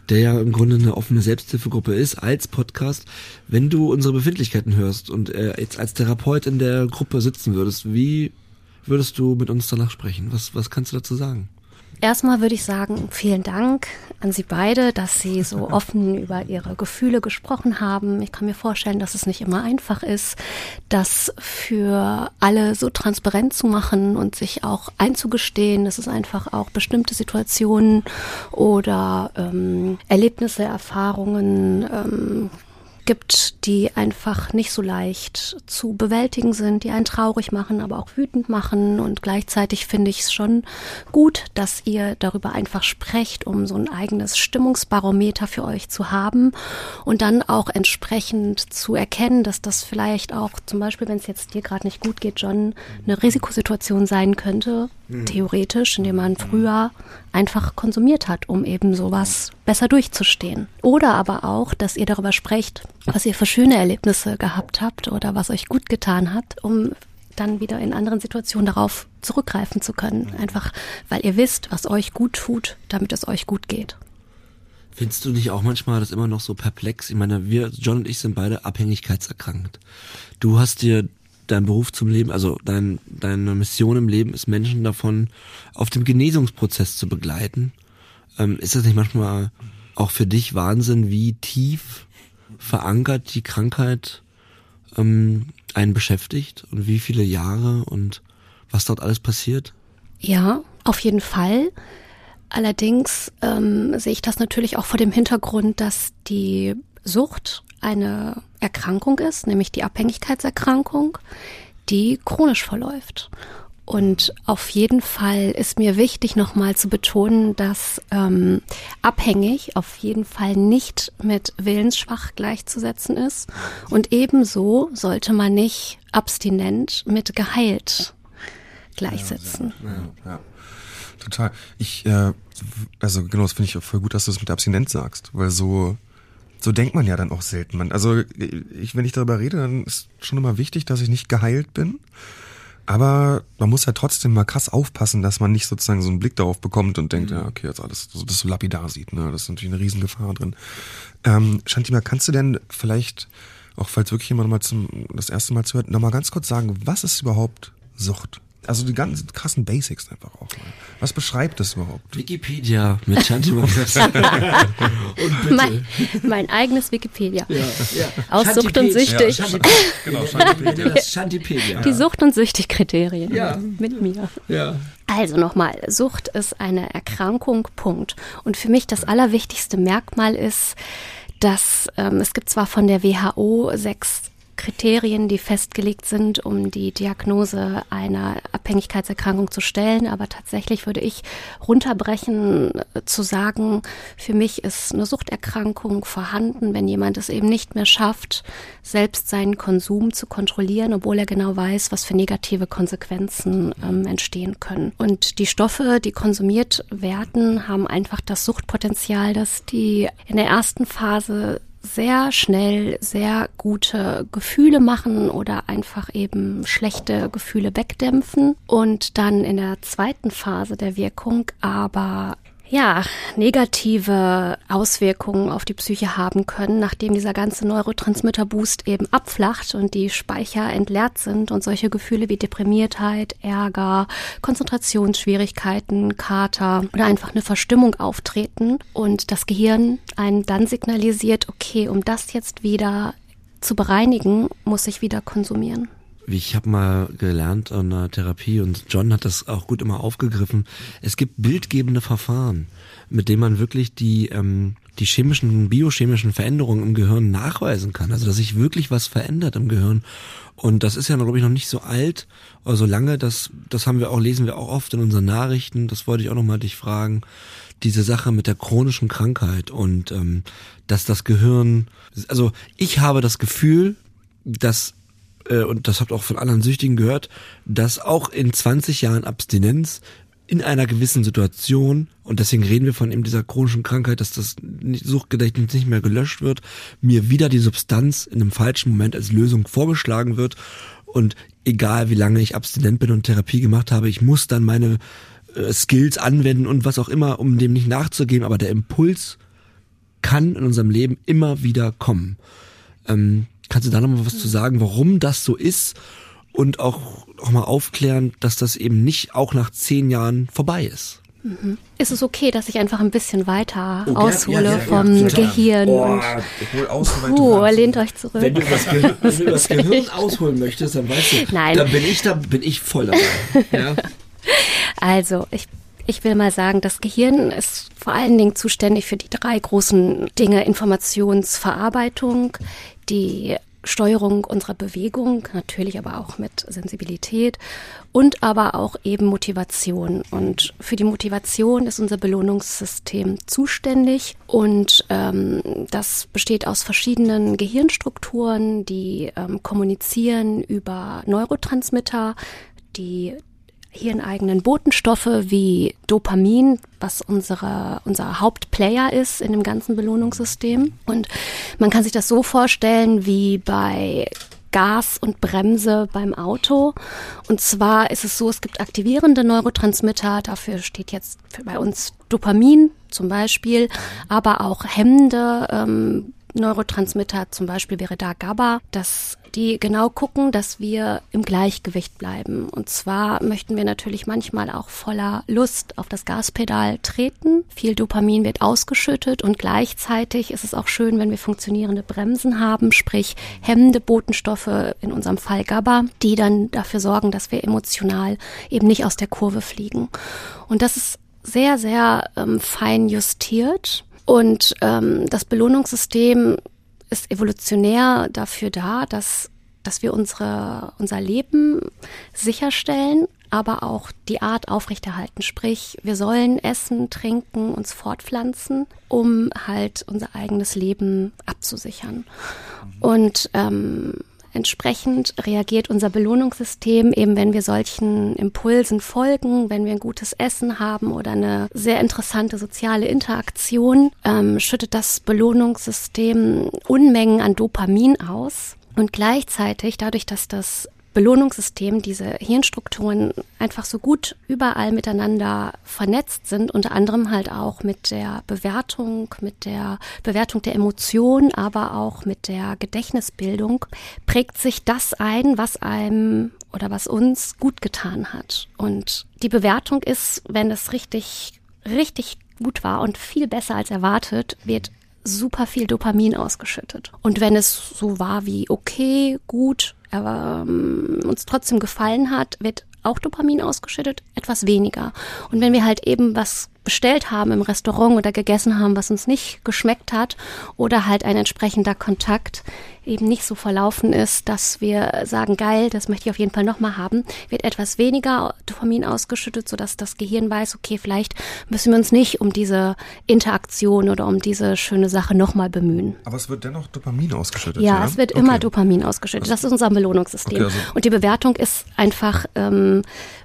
der ja im Grunde eine offene Selbsthilfegruppe ist, als Podcast. Wenn du unsere Befindlichkeiten hörst und äh, jetzt als Therapeut in der Gruppe sitzen würdest, wie würdest du mit uns danach sprechen? Was, was kannst du dazu sagen? Erstmal würde ich sagen, vielen Dank an Sie beide, dass Sie so offen über Ihre Gefühle gesprochen haben. Ich kann mir vorstellen, dass es nicht immer einfach ist, das für alle so transparent zu machen und sich auch einzugestehen, dass es einfach auch bestimmte Situationen oder ähm, Erlebnisse, Erfahrungen ähm, gibt, die einfach nicht so leicht zu bewältigen sind, die einen traurig machen, aber auch wütend machen. Und gleichzeitig finde ich es schon gut, dass ihr darüber einfach sprecht, um so ein eigenes Stimmungsbarometer für euch zu haben und dann auch entsprechend zu erkennen, dass das vielleicht auch zum Beispiel, wenn es jetzt dir gerade nicht gut geht, John, eine Risikosituation sein könnte, theoretisch, indem man früher einfach konsumiert hat, um eben sowas besser durchzustehen. Oder aber auch, dass ihr darüber sprecht, was ihr für schöne Erlebnisse gehabt habt oder was euch gut getan hat, um dann wieder in anderen Situationen darauf zurückgreifen zu können. Einfach, weil ihr wisst, was euch gut tut, damit es euch gut geht. Findest du nicht auch manchmal das immer noch so perplex? Ich meine, wir, John und ich sind beide abhängigkeitserkrankt. Du hast dir dein Beruf zum Leben, also dein, deine Mission im Leben ist, Menschen davon auf dem Genesungsprozess zu begleiten. Ähm, ist das nicht manchmal auch für dich Wahnsinn, wie tief verankert die Krankheit ähm, einen beschäftigt und wie viele Jahre und was dort alles passiert? Ja, auf jeden Fall. Allerdings ähm, sehe ich das natürlich auch vor dem Hintergrund, dass die Sucht eine Erkrankung ist, nämlich die Abhängigkeitserkrankung, die chronisch verläuft. Und auf jeden Fall ist mir wichtig, nochmal zu betonen, dass ähm, abhängig auf jeden Fall nicht mit willensschwach gleichzusetzen ist. Und ebenso sollte man nicht abstinent mit geheilt gleichsetzen. Ja, ja. Total. Ich, äh, also genau, das finde ich auch voll gut, dass du das mit Abstinenz sagst, weil so, so denkt man ja dann auch selten. Man, also ich, wenn ich darüber rede, dann ist schon immer wichtig, dass ich nicht geheilt bin. Aber man muss ja trotzdem mal krass aufpassen, dass man nicht sozusagen so einen Blick darauf bekommt und denkt, ja, okay, jetzt alles, so, das so lapidar sieht. Ne? Das ist natürlich eine Riesengefahr drin. Ähm, Shantima, kannst du denn vielleicht, auch falls wirklich jemand mal zum das erste Mal zuhört, nochmal ganz kurz sagen, was ist überhaupt Sucht? Also die ganzen krassen Basics einfach auch. mal. Was beschreibt das überhaupt? Wikipedia mit bitte. Mein, mein eigenes Wikipedia. ja, ja. Aus Sucht und Shantipedia. Süchtig. Ja, Genau, Shantipedia. Das Shantipedia. Die Sucht- und Süchtig-Kriterien Ja. mit mir. Ja. Also nochmal, Sucht ist eine Erkrankung, Punkt. Und für mich das allerwichtigste Merkmal ist, dass ähm, es gibt zwar von der WHO sechs Kriterien, die festgelegt sind, um die Diagnose einer Abhängigkeitserkrankung zu stellen, aber tatsächlich würde ich runterbrechen äh, zu sagen, für mich ist eine Suchterkrankung vorhanden, wenn jemand es eben nicht mehr schafft, selbst seinen Konsum zu kontrollieren, obwohl er genau weiß, was für negative Konsequenzen ähm, entstehen können. Und die Stoffe, die konsumiert werden, haben einfach das Suchtpotenzial, dass die in der ersten Phase sehr schnell sehr gute Gefühle machen oder einfach eben schlechte Gefühle wegdämpfen. Und dann in der zweiten Phase der Wirkung aber ja, negative Auswirkungen auf die Psyche haben können, nachdem dieser ganze Neurotransmitter-Boost eben abflacht und die Speicher entleert sind und solche Gefühle wie Deprimiertheit, Ärger, Konzentrationsschwierigkeiten, Kater oder einfach eine Verstimmung auftreten und das Gehirn einen dann signalisiert, okay, um das jetzt wieder zu bereinigen, muss ich wieder konsumieren. Ich habe mal gelernt an der Therapie und John hat das auch gut immer aufgegriffen. Es gibt bildgebende Verfahren, mit denen man wirklich die ähm, die chemischen, biochemischen Veränderungen im Gehirn nachweisen kann. Also dass sich wirklich was verändert im Gehirn. Und das ist ja, glaube ich, noch nicht so alt oder so lange. Das das haben wir auch lesen wir auch oft in unseren Nachrichten. Das wollte ich auch noch mal dich fragen. Diese Sache mit der chronischen Krankheit und ähm, dass das Gehirn, also ich habe das Gefühl, dass äh, und das habt auch von anderen Süchtigen gehört, dass auch in 20 Jahren Abstinenz in einer gewissen Situation, und deswegen reden wir von eben dieser chronischen Krankheit, dass das Suchtgedächtnis nicht mehr gelöscht wird, mir wieder die Substanz in einem falschen Moment als Lösung vorgeschlagen wird und egal wie lange ich abstinent bin und Therapie gemacht habe, ich muss dann meine äh, Skills anwenden und was auch immer, um dem nicht nachzugeben, aber der Impuls kann in unserem Leben immer wieder kommen. Ähm, kannst du da nochmal was zu sagen, warum das so ist und auch, auch mal aufklären, dass das eben nicht auch nach zehn Jahren vorbei ist? Mhm. Ist es okay, dass ich einfach ein bisschen weiter oh, aushole ja, ja, vom ja, Gehirn? Oh, und puh, lehnt euch zurück. Wenn du das, Gehirn, du das Gehirn ausholen möchtest, dann weißt du, Nein. dann bin ich da, bin ich voll dabei. Ja? Also, ich ich will mal sagen, das Gehirn ist vor allen Dingen zuständig für die drei großen Dinge Informationsverarbeitung, die Steuerung unserer Bewegung, natürlich aber auch mit Sensibilität und aber auch eben Motivation. Und für die Motivation ist unser Belohnungssystem zuständig und ähm, das besteht aus verschiedenen Gehirnstrukturen, die ähm, kommunizieren über Neurotransmitter, die hirneigenen Botenstoffe wie Dopamin, was unsere, unser Hauptplayer ist in dem ganzen Belohnungssystem. Und man kann sich das so vorstellen wie bei Gas und Bremse beim Auto. Und zwar ist es so, es gibt aktivierende Neurotransmitter, dafür steht jetzt bei uns Dopamin zum Beispiel, aber auch hemmende ähm, Neurotransmitter, zum Beispiel wäre da GABA, dass die genau gucken, dass wir im Gleichgewicht bleiben. Und zwar möchten wir natürlich manchmal auch voller Lust auf das Gaspedal treten. Viel Dopamin wird ausgeschüttet und gleichzeitig ist es auch schön, wenn wir funktionierende Bremsen haben, sprich hemmende Botenstoffe, in unserem Fall GABA, die dann dafür sorgen, dass wir emotional eben nicht aus der Kurve fliegen. Und das ist sehr, sehr ähm, fein justiert. Und ähm, das Belohnungssystem ist evolutionär dafür da, dass, dass wir unsere, unser Leben sicherstellen, aber auch die Art aufrechterhalten. Sprich, wir sollen essen, trinken, uns fortpflanzen, um halt unser eigenes Leben abzusichern. Und ähm, Entsprechend reagiert unser Belohnungssystem eben, wenn wir solchen Impulsen folgen, wenn wir ein gutes Essen haben oder eine sehr interessante soziale Interaktion, ähm, schüttet das Belohnungssystem Unmengen an Dopamin aus. Und gleichzeitig, dadurch, dass das Belohnungssystem, diese Hirnstrukturen einfach so gut überall miteinander vernetzt sind, unter anderem halt auch mit der Bewertung, mit der Bewertung der Emotionen, aber auch mit der Gedächtnisbildung, prägt sich das ein, was einem oder was uns gut getan hat. Und die Bewertung ist, wenn es richtig, richtig gut war und viel besser als erwartet, wird super viel Dopamin ausgeschüttet. Und wenn es so war wie okay, gut, ähm, uns trotzdem gefallen hat, wird auch Dopamin ausgeschüttet, etwas weniger. Und wenn wir halt eben was bestellt haben im Restaurant oder gegessen haben, was uns nicht geschmeckt hat oder halt ein entsprechender Kontakt eben nicht so verlaufen ist, dass wir sagen, geil, das möchte ich auf jeden Fall nochmal haben, wird etwas weniger Dopamin ausgeschüttet, sodass das Gehirn weiß, okay, vielleicht müssen wir uns nicht um diese Interaktion oder um diese schöne Sache nochmal bemühen. Aber es wird dennoch Dopamin ausgeschüttet. Ja, ja? es wird okay. immer Dopamin ausgeschüttet. Das ist unser Belohnungssystem. Okay, also Und die Bewertung ist einfach ähm,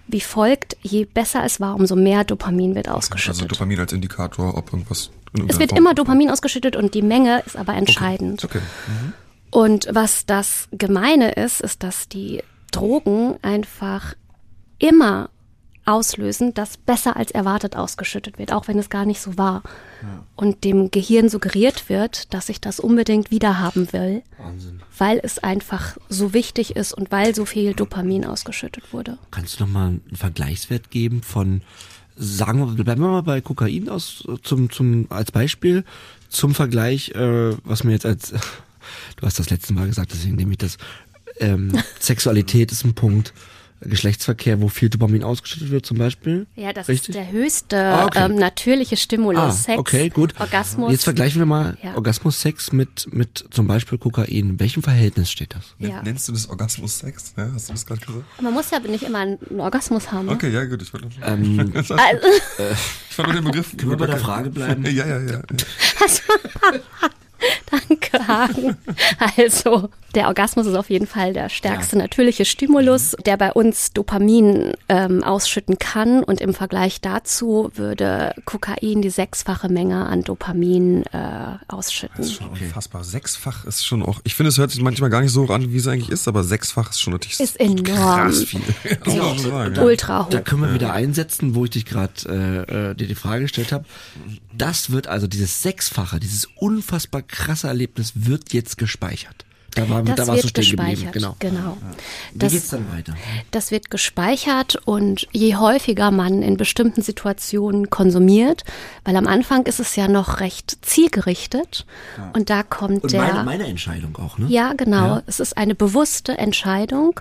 wie folgt, je besser es war, umso mehr Dopamin wird ausgeschüttet. Also Dopamin als Indikator, ob irgendwas. Es wird Form immer Dopamin ausgeschüttet und die Menge ist aber entscheidend. Okay. okay. Mhm. Und was das Gemeine ist, ist, dass die Drogen einfach immer auslösen, dass besser als erwartet ausgeschüttet wird, auch wenn es gar nicht so war. Ja. Und dem Gehirn suggeriert wird, dass ich das unbedingt wiederhaben will, Wahnsinn. weil es einfach so wichtig ist und weil so viel Dopamin ausgeschüttet wurde. Kannst du noch mal einen Vergleichswert geben von, sagen wir, bleiben wir mal bei Kokain aus, zum, zum, als Beispiel, zum Vergleich, äh, was mir jetzt als, du hast das letzte Mal gesagt, deswegen nehme ich das, ähm, Sexualität ist ein Punkt. Geschlechtsverkehr, wo viel Dopamin ausgeschüttet wird zum Beispiel? Ja, das Richtig? ist der höchste ah, okay. ähm, natürliche Stimulus. Ah, Sex, okay, gut. Orgasmus. Jetzt vergleichen wir mal ja. Orgasmus-Sex mit, mit zum Beispiel Kokain. In welchem Verhältnis steht das? Ja. Nennst du das Orgasmus-Sex? Ja, hast du das gerade gesagt? Man muss ja nicht immer einen Orgasmus haben. Ne? Okay, ja gut. Ich, wollte ähm, also, ich fand nur den Begriff. Können wir bei der Frage bleiben? ja, ja, ja. ja. Danke, Hagen. Also, der Orgasmus ist auf jeden Fall der stärkste ja. natürliche Stimulus, der bei uns Dopamin ähm, ausschütten kann. Und im Vergleich dazu würde Kokain die sechsfache Menge an Dopamin äh, ausschütten. Das ist schon okay. unfassbar. Sechsfach ist schon auch, ich finde, es hört sich manchmal gar nicht so an, wie es eigentlich ist, aber sechsfach ist schon natürlich ist enorm. krass viel. Echt, sagen, ultra hoch. Da können wir wieder einsetzen, wo ich dich gerade äh, äh, dir die Frage gestellt habe. Das wird also dieses Sechsfache, dieses unfassbar krasse Erlebnis wird jetzt gespeichert. Da, war, das da warst wird du stehen gespeichert, geblieben. Genau. genau. Ja. Wie das, geht's dann weiter? Das wird gespeichert und je häufiger man in bestimmten Situationen konsumiert, weil am Anfang ist es ja noch recht zielgerichtet ja. und da kommt und der. Meine, meine Entscheidung auch, ne? Ja, genau. Ja. Es ist eine bewusste Entscheidung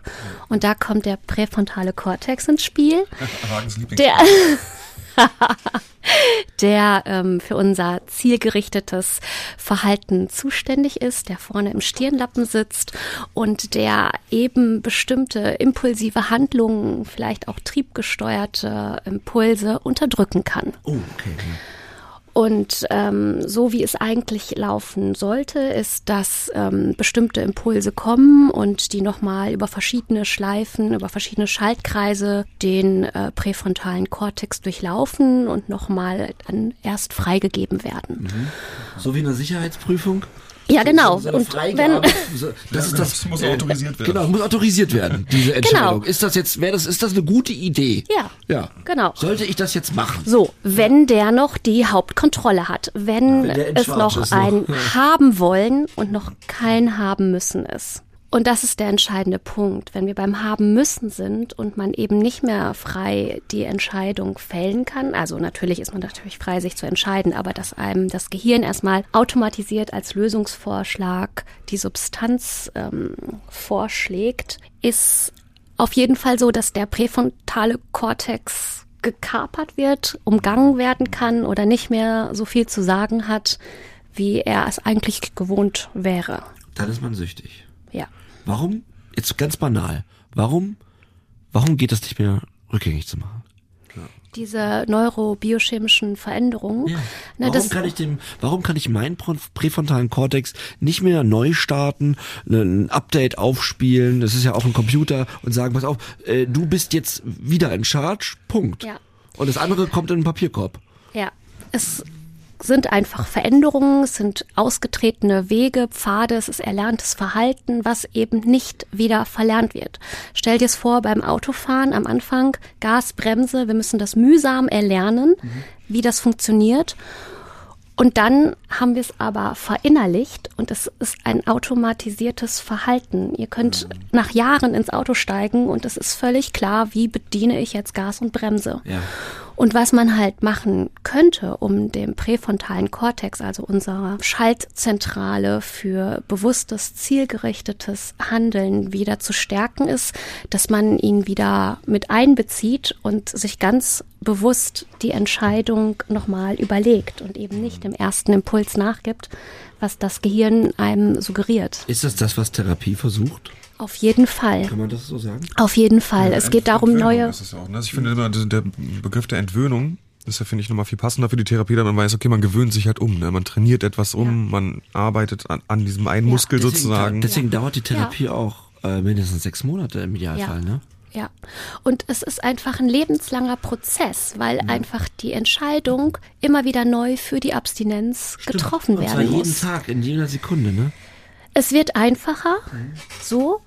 und da kommt der präfrontale Kortex ins Spiel. der der ähm, für unser zielgerichtetes Verhalten zuständig ist, der vorne im Stirnlappen sitzt und der eben bestimmte impulsive Handlungen, vielleicht auch triebgesteuerte Impulse unterdrücken kann. Oh, okay. Und ähm, so wie es eigentlich laufen sollte, ist, dass ähm, bestimmte Impulse kommen und die nochmal über verschiedene Schleifen, über verschiedene Schaltkreise den äh, präfrontalen Kortex durchlaufen und nochmal dann erst freigegeben werden. Mhm. So wie eine Sicherheitsprüfung? Ja, genau. Und wenn das ist das, das muss autorisiert werden. Genau, muss autorisiert werden. Diese Entscheidung. Genau. Ist das jetzt, wäre das, ist das eine gute Idee? Ja. Ja. Genau. Sollte ich das jetzt machen? So, wenn der noch die Hauptkontrolle hat, wenn, wenn es noch ein noch. haben wollen und noch kein haben müssen ist. Und das ist der entscheidende Punkt. Wenn wir beim Haben müssen sind und man eben nicht mehr frei die Entscheidung fällen kann, also natürlich ist man natürlich frei, sich zu entscheiden, aber dass einem das Gehirn erstmal automatisiert als Lösungsvorschlag die Substanz ähm, vorschlägt, ist auf jeden Fall so, dass der präfrontale Kortex gekapert wird, umgangen werden kann oder nicht mehr so viel zu sagen hat, wie er es eigentlich gewohnt wäre. Dann ist man süchtig. Ja. Warum, jetzt ganz banal, warum, warum geht das nicht mehr rückgängig zu machen? Diese neurobiochemischen Veränderungen. Ja. Na, warum kann ich dem, warum kann ich meinen präfrontalen Kortex nicht mehr neu starten, ein Update aufspielen, das ist ja auch ein Computer und sagen, pass auf, äh, du bist jetzt wieder in Charge, Punkt. Ja. Und das andere kommt in den Papierkorb. Ja. Es sind einfach Veränderungen, es sind ausgetretene Wege, Pfade, es ist erlerntes Verhalten, was eben nicht wieder verlernt wird. Stell dir es vor beim Autofahren am Anfang, Gas, Bremse, wir müssen das mühsam erlernen, mhm. wie das funktioniert. Und dann haben wir es aber verinnerlicht und es ist ein automatisiertes Verhalten. Ihr könnt mhm. nach Jahren ins Auto steigen und es ist völlig klar, wie bediene ich jetzt Gas und Bremse. Ja. Und was man halt machen könnte, um dem präfrontalen Kortex, also unserer Schaltzentrale für bewusstes, zielgerichtetes Handeln wieder zu stärken, ist, dass man ihn wieder mit einbezieht und sich ganz bewusst die Entscheidung nochmal überlegt und eben nicht dem ersten Impuls nachgibt, was das Gehirn einem suggeriert. Ist das das, was Therapie versucht? Auf jeden Fall. Kann man das so sagen? Auf jeden Fall. Ja, es geht darum, neue. Ist es auch, ne? also ich finde immer, der Begriff der Entwöhnung ist ja, finde ich, nochmal viel passender für die Therapie, da man weiß, okay, man gewöhnt sich halt um, ne? man trainiert etwas um, ja. man arbeitet an, an diesem einen ja. Muskel deswegen, sozusagen. Deswegen dauert die Therapie auch äh, mindestens sechs Monate im Idealfall, ne? Ja, und es ist einfach ein lebenslanger Prozess, weil ja. einfach die Entscheidung immer wieder neu für die Abstinenz Stimmt. getroffen und werden zwar muss. jeden Tag, in jeder Sekunde, ne? Es wird einfacher, so,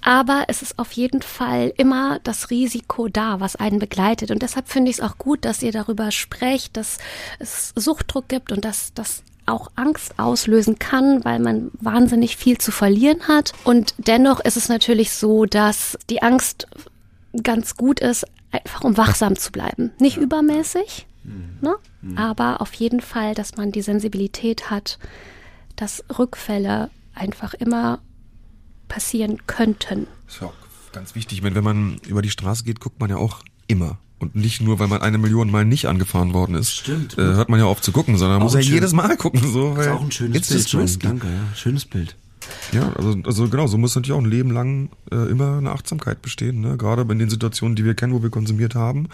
aber es ist auf jeden Fall immer das Risiko da, was einen begleitet. Und deshalb finde ich es auch gut, dass ihr darüber sprecht, dass es Suchtdruck gibt und dass das auch Angst auslösen kann, weil man wahnsinnig viel zu verlieren hat. Und dennoch ist es natürlich so, dass die Angst ganz gut ist, einfach um wachsam zu bleiben. Nicht übermäßig, mhm. ne? Mhm. aber auf jeden Fall, dass man die Sensibilität hat, dass Rückfälle einfach immer passieren könnten. Das ist ja auch ganz wichtig. Wenn, wenn man über die Straße geht, guckt man ja auch immer. Und nicht nur, weil man eine Million Mal nicht angefahren worden ist. Stimmt. Äh, hört man ja auf zu gucken, sondern man muss ja schön. jedes Mal gucken. So, weil das ist auch ein schönes Bild. Schon. Danke, ja. Schönes Bild. Ja, also, also genau, so muss natürlich auch ein Leben lang äh, immer eine Achtsamkeit bestehen, ne? Gerade in den Situationen, die wir kennen, wo wir konsumiert haben.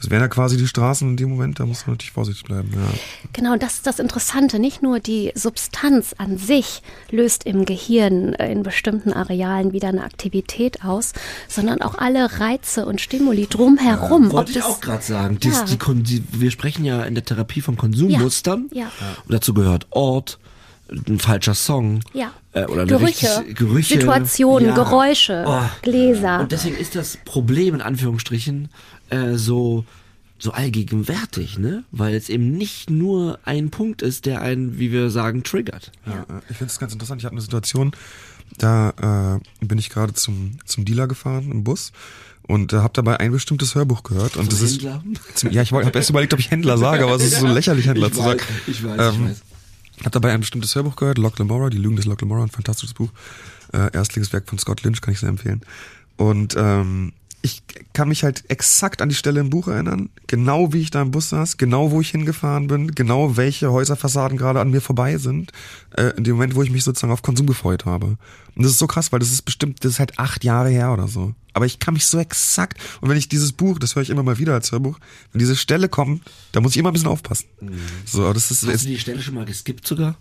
Das wären ja quasi die Straßen in dem Moment, da muss man natürlich vorsichtig bleiben. Ja. Genau, das ist das Interessante. Nicht nur die Substanz an sich löst im Gehirn äh, in bestimmten Arealen wieder eine Aktivität aus, sondern auch alle Reize und Stimuli drumherum. Ja, wollte ich auch gerade sagen. Ja. Die, die, wir sprechen ja in der Therapie von Konsummustern. Ja. ja. Und dazu gehört Ort, ein falscher Song. Ja. Äh, oder Gerüche, Gerüche, Situationen, ja. Geräusche, oh. Gläser. Und deswegen ist das Problem in Anführungsstrichen äh, so so allgegenwärtig, ne? Weil es eben nicht nur ein Punkt ist, der einen, wie wir sagen, triggert. Ja, ja. ich finde es ganz interessant. Ich hatte eine Situation, da äh, bin ich gerade zum zum Dealer gefahren im Bus und äh, habe dabei ein bestimmtes Hörbuch gehört und zum das Händler? ist ja ich habe erst überlegt, ob ich Händler sage, aber es ist so lächerlich Händler ich zu weiß, sagen. Ich weiß, ähm, ich weiß. Hab dabei ein bestimmtes Hörbuch gehört, Loch Lamora, die Lügen des Loch Lamora, ein fantastisches Buch, äh, Erstlingswerk von Scott Lynch, kann ich sehr empfehlen. Und ähm, ich kann mich halt exakt an die Stelle im Buch erinnern, genau wie ich da im Bus saß, genau wo ich hingefahren bin, genau welche Häuserfassaden gerade an mir vorbei sind, äh, in dem Moment, wo ich mich sozusagen auf Konsum gefreut habe. Und das ist so krass, weil das ist bestimmt, das ist halt acht Jahre her oder so. Aber ich kann mich so exakt, und wenn ich dieses Buch, das höre ich immer mal wieder als Hörbuch, wenn diese Stelle kommt, da muss ich immer ein bisschen aufpassen. Mhm. So, das ist, Hast du die Stelle schon mal geskippt sogar?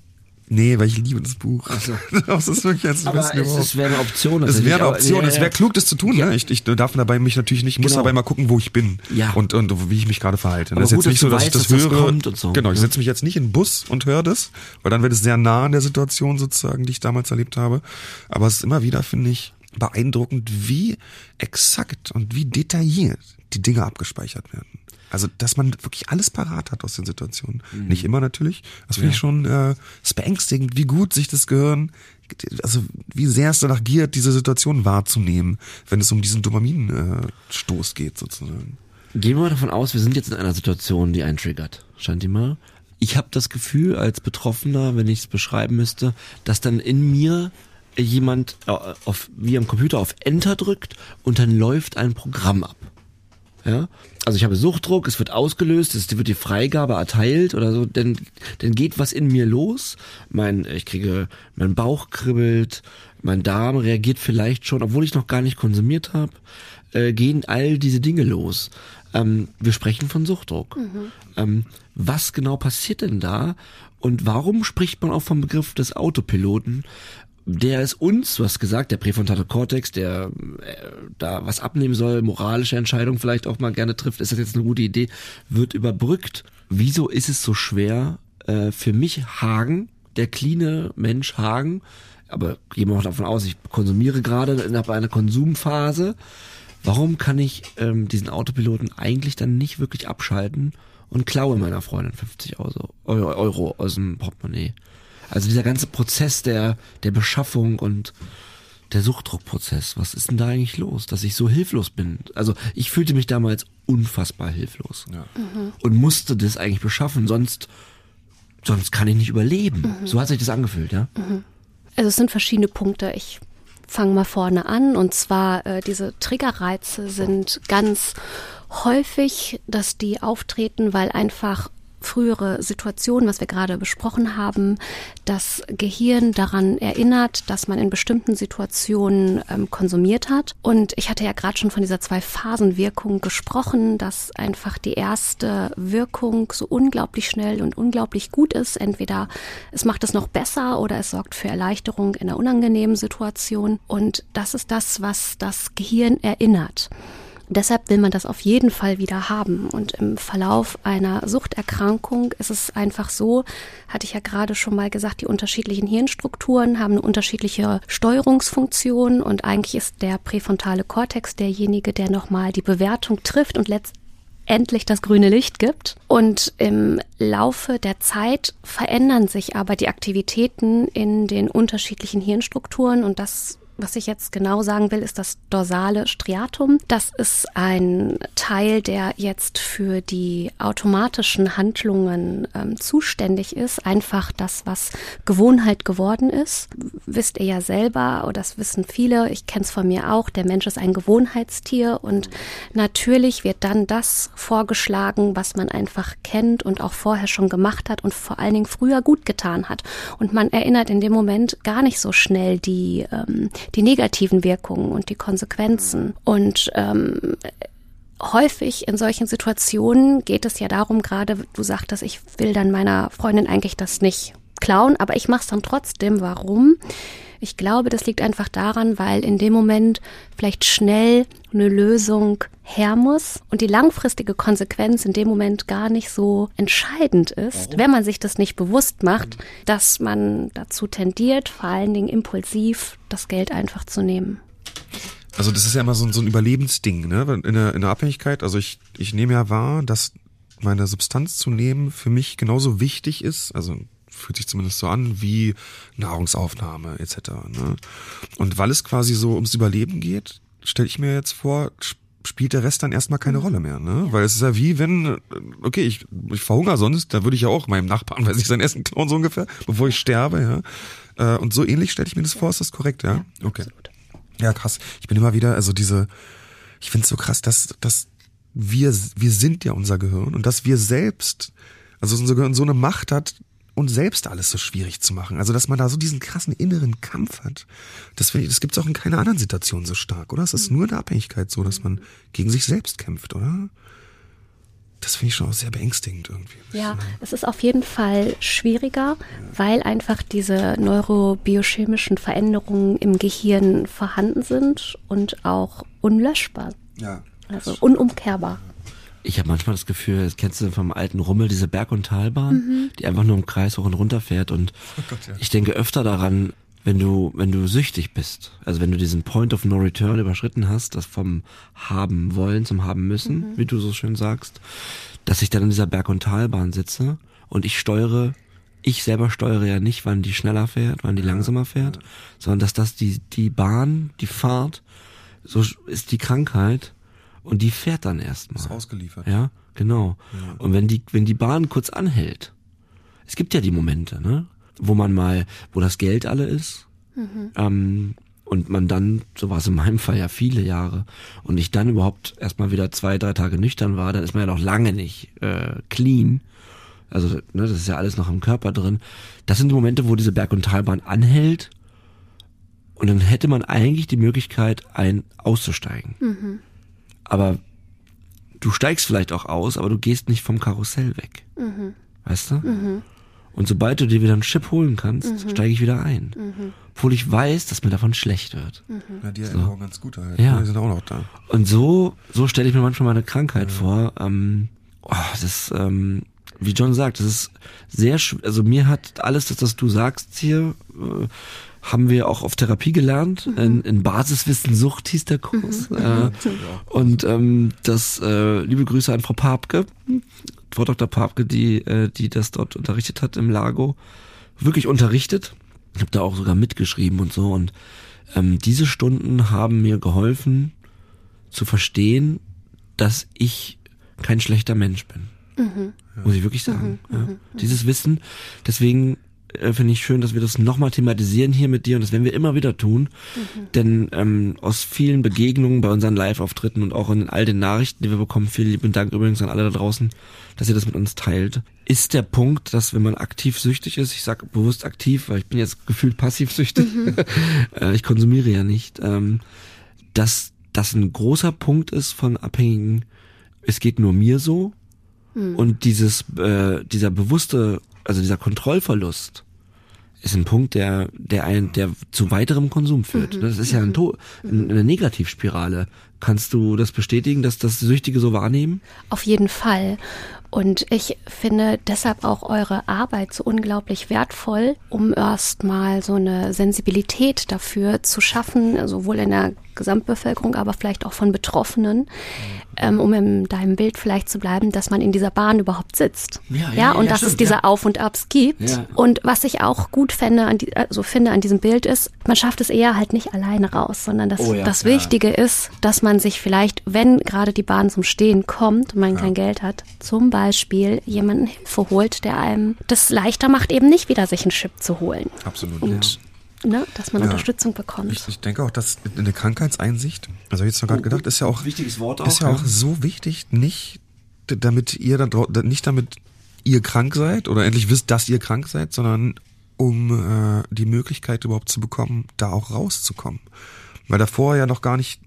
Nee, weil ich liebe das Buch. Ach so. das ist wirklich jetzt ein Aber es, es wäre eine Option. es wäre eine Option. ja, Es ja. wäre klug, das zu tun. Ne? Ich, ich darf dabei mich natürlich nicht, muss Genau. dabei mal gucken, wo ich bin Ja. und, und wie ich mich gerade verhalte. Aber das ist gut, jetzt nicht so, dass ich weißt, das dass das höre. und so. Genau, ich Ja. setze mich jetzt nicht in den Bus und höre das, weil dann wird es sehr nah an der Situation sozusagen, die ich damals erlebt habe. Aber es ist immer wieder, finde ich, beeindruckend, wie exakt und wie detailliert die Dinge abgespeichert werden. Also, dass man wirklich alles parat hat aus den Situationen. Nicht immer natürlich. Das finde ich schon äh, ist beängstigend, wie gut sich das Gehirn, also wie sehr es danach giert, diese Situation wahrzunehmen, wenn es um diesen Dopaminstoß äh, Stoß geht sozusagen. Gehen wir mal davon aus, wir sind jetzt in einer Situation, die einen triggert. Shantima. Ich habe das Gefühl als Betroffener, wenn ich es beschreiben müsste, dass dann in mir jemand äh, auf, wie am Computer auf Enter drückt und dann läuft ein Programm ab. Ja? Also ich habe Suchtdruck, es wird ausgelöst, es wird die Freigabe erteilt oder so, dann, dann geht was in mir los. Mein, ich kriege, mein Bauch kribbelt, mein Darm reagiert vielleicht schon, obwohl ich noch gar nicht konsumiert habe, äh, gehen all diese Dinge los. Ähm, wir sprechen von Suchtdruck. Ähm, was genau passiert denn da? Und warum spricht man auch vom Begriff des Autopiloten? Der ist uns, du hast gesagt, der präfrontale Kortex, der äh, da was abnehmen soll, moralische Entscheidungen vielleicht auch mal gerne trifft, ist das jetzt eine gute Idee, wird überbrückt. Wieso ist es so schwer äh, für mich Hagen, der cleane Mensch Hagen, aber gehen wir mal davon aus, ich konsumiere gerade innerhalb einer Konsumphase, warum kann ich ähm, diesen Autopiloten eigentlich dann nicht wirklich abschalten und klaue meiner Freundin 50 Euro, Euro aus dem Portemonnaie? Also dieser ganze Prozess der, der Beschaffung und der Suchtdruckprozess, was ist denn da eigentlich los, dass ich so hilflos bin? Also ich fühlte mich damals unfassbar hilflos Ja. und musste das eigentlich beschaffen, sonst, sonst kann ich nicht überleben. So hat sich das angefühlt, ja? Also es sind verschiedene Punkte. Ich fange mal vorne an. Und zwar äh, diese Triggerreize sind ganz häufig, dass die auftreten, weil einfach frühere Situationen, was wir gerade besprochen haben, das Gehirn daran erinnert, dass man in bestimmten Situationen ähm, konsumiert hat. Und ich hatte ja gerade schon von dieser Zwei-Phasen-Wirkung gesprochen, dass einfach die erste Wirkung so unglaublich schnell und unglaublich gut ist. Entweder es macht es noch besser oder es sorgt für Erleichterung in einer unangenehmen Situation. Und das ist das, was das Gehirn erinnert. Deshalb will man das auf jeden Fall wieder haben. Und im Verlauf einer Suchterkrankung ist es einfach so, hatte ich ja gerade schon mal gesagt, die unterschiedlichen Hirnstrukturen haben eine unterschiedliche Steuerungsfunktion und eigentlich ist der präfrontale Kortex derjenige, der nochmal die Bewertung trifft und letztendlich das grüne Licht gibt. Und im Laufe der Zeit verändern sich aber die Aktivitäten in den unterschiedlichen Hirnstrukturen und das was ich jetzt genau sagen will, ist das dorsale Striatum. Das ist ein Teil, der jetzt für die automatischen Handlungen ähm, zuständig ist. Einfach das, was Gewohnheit geworden ist. Wisst ihr ja selber, oder das wissen viele, ich kenne es von mir auch, der Mensch ist ein Gewohnheitstier und natürlich wird dann das vorgeschlagen, was man einfach kennt und auch vorher schon gemacht hat und vor allen Dingen früher gut getan hat. Und man erinnert in dem Moment gar nicht so schnell die, ähm, die negativen Wirkungen und die Konsequenzen. Und ähm, häufig in solchen Situationen geht es ja darum, gerade du sagtest, ich will dann meiner Freundin eigentlich das nicht klauen, aber ich mache es dann trotzdem. Warum? Ich glaube, das liegt einfach daran, weil in dem Moment vielleicht schnell eine Lösung her muss und die langfristige Konsequenz in dem Moment gar nicht so entscheidend ist, wenn man sich das nicht bewusst macht, dass man dazu tendiert, vor allen Dingen impulsiv das Geld einfach zu nehmen. Also das ist ja immer so, ein, so ein Überlebensding, ne? In der, in der Abhängigkeit. Also ich, ich nehme ja wahr, dass meine Substanz zu nehmen für mich genauso wichtig ist, also fühlt sich zumindest so an, wie Nahrungsaufnahme etc. Ne? Und weil es quasi so ums Überleben geht, stelle ich mir jetzt vor, spielt der Rest dann erstmal keine. Rolle mehr, ne? Weil es ist ja wie wenn, okay, ich, ich verhungere sonst, da würde ich ja auch meinem Nachbarn, weiß ich, sein Essen klauen so ungefähr, bevor ich sterbe, ja. Äh, und so ähnlich stelle ich mir das vor, ist das korrekt, ja? Okay. Ja, krass. Ich bin immer wieder, also diese, ich finde es so krass, dass, dass wir, wir sind ja unser Gehirn und dass wir selbst, also unser Gehirn so eine Macht hat, und selbst alles so schwierig zu machen. Also, dass man da so diesen krassen inneren Kampf hat, das finde ich, das gibt's auch in keiner anderen Situation so stark, oder? Es ist nur in der Abhängigkeit so, dass man gegen sich selbst kämpft, oder? Das finde ich schon auch sehr beängstigend irgendwie. Ja, es ist auf jeden Fall schwieriger, weil einfach diese neurobiochemischen Veränderungen im Gehirn vorhanden sind und auch unlöschbar. Ja. Also unumkehrbar. Ich habe manchmal das Gefühl, das kennst du vom alten Rummel, diese Berg- und Talbahn, mhm. die einfach nur im Kreis hoch und runter fährt. Und oh Gott, ja. ich denke öfter daran, wenn du, wenn du süchtig bist, also wenn du diesen Point of No Return überschritten hast, das vom Haben wollen zum Haben müssen, mhm. wie du so schön sagst, dass ich dann in dieser Berg- und Talbahn sitze und ich steuere, ich selber steuere ja nicht, wann die schneller fährt, wann die langsamer fährt, sondern dass das die, die Bahn, die Fahrt, so ist die Krankheit, und die fährt dann erstmal. Ist ausgeliefert. Ja, genau. Ja. Und wenn die, wenn die Bahn kurz anhält, es gibt ja die Momente, ne, wo man mal, wo das Geld alle ist, mhm. ähm, und man dann, so war es in meinem Fall ja viele Jahre, und ich dann überhaupt erstmal wieder zwei, drei Tage nüchtern war, dann ist man ja noch lange nicht äh, clean. Also, ne, das ist ja alles noch im Körper drin. Das sind die Momente, wo diese Berg- und Talbahn anhält. Und dann hätte man eigentlich die Möglichkeit, ein auszusteigen. Mhm aber du steigst vielleicht auch aus, aber du gehst nicht vom Karussell weg. Mhm. Weißt du? Mhm. Und sobald du dir wieder einen Chip holen kannst, mhm. steige ich wieder ein. Mhm. Obwohl ich weiß, dass mir davon schlecht wird. Mhm. Ja, die so. ganz gut halt. Ja. Die sind auch noch da. Und so, so stelle ich mir manchmal meine Krankheit ja. vor. Ähm, oh, das ähm, wie John sagt, das ist sehr, also mir hat alles, das, was du sagst hier, äh, haben wir auch auf Therapie gelernt. Mhm. In, in Basiswissen Sucht hieß der Kurs. Mhm. Äh, und ähm, das äh, liebe Grüße an Frau Papke, Frau Dr. Papke, die, äh, die das dort unterrichtet hat im Lago. Wirklich unterrichtet. Ich habe da auch sogar mitgeschrieben und so. Und ähm, diese Stunden haben mir geholfen zu verstehen, dass ich kein schlechter Mensch bin. Mhm. Muss ich wirklich sagen. Mhm, ja. Mhm. Dieses Wissen, deswegen äh, finde ich schön, dass wir das nochmal thematisieren hier mit dir und das werden wir immer wieder tun. Mhm. Denn ähm, aus vielen Begegnungen bei unseren Live-Auftritten und auch in all den Nachrichten, die wir bekommen, vielen lieben Dank übrigens an alle da draußen, dass ihr das mit uns teilt, ist der Punkt, dass wenn man aktiv süchtig ist, ich sage bewusst aktiv, weil ich bin jetzt gefühlt passiv süchtig, mhm. Äh, ich konsumiere ja nicht, ähm, dass das ein großer Punkt ist von Abhängigen, es geht nur mir so mhm. und dieses, äh, dieser bewusste also dieser Kontrollverlust ist ein Punkt, der, der ein, der zu weiterem Konsum führt. Mhm. Das ist ja ein to eine Negativspirale. Kannst du das bestätigen, dass das Süchtige so wahrnehmen? Auf jeden Fall. Und ich finde deshalb auch eure Arbeit so unglaublich wertvoll, um erstmal so eine Sensibilität dafür zu schaffen, sowohl in der Gesamtbevölkerung, aber vielleicht auch von Betroffenen, ähm, um in deinem Bild vielleicht zu bleiben, dass man in dieser Bahn überhaupt sitzt. Ja, ja, ja und ja, dass stimmt, es diese Auf und Abs gibt. Und was ich auch gut fände an, die, also finde an diesem Bild ist, man schafft es eher halt nicht alleine raus, sondern das, oh das Wichtige ist, dass man sich vielleicht, wenn gerade die Bahn zum Stehen kommt und man kein Geld hat, zum Beispiel jemanden Hilfe holt, der einem das leichter macht, eben nicht wieder sich einen Chip zu holen. Absolut. Und ne, dass man ja. Unterstützung bekommt. Ich, ich, denke auch, dass eine Krankheitseinsicht, also jetzt noch gerade oh, gedacht, ist ja auch, wichtiges Wort auch, ist ja auch so wichtig, nicht damit ihr dann nicht damit ihr krank seid oder endlich wisst, dass ihr krank seid, sondern um äh, die Möglichkeit überhaupt zu bekommen, da auch rauszukommen. Weil davor ja noch gar nicht,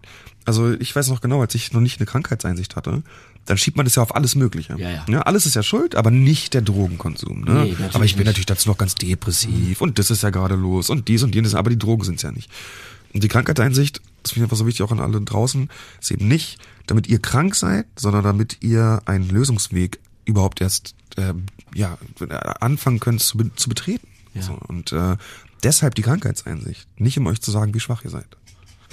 also ich weiß noch genau, als ich noch nicht eine Krankheitseinsicht hatte, dann schiebt man das ja auf alles Mögliche. Ja, ja. ja alles ist ja schuld, aber nicht der Drogenkonsum. Ne? Nee, aber ich bin nicht. natürlich dazu noch ganz depressiv mhm. und das ist ja gerade los und dies und jenes, aber die Drogen sind es ja nicht. Und die Krankheitseinsicht, das finde ich einfach so wichtig auch an alle draußen, ist eben nicht, damit ihr krank seid, sondern damit ihr einen Lösungsweg überhaupt erst äh, ja anfangen könnt zu, zu betreten. Ja. So, und äh, deshalb die Krankheitseinsicht, nicht um euch zu sagen, wie schwach ihr seid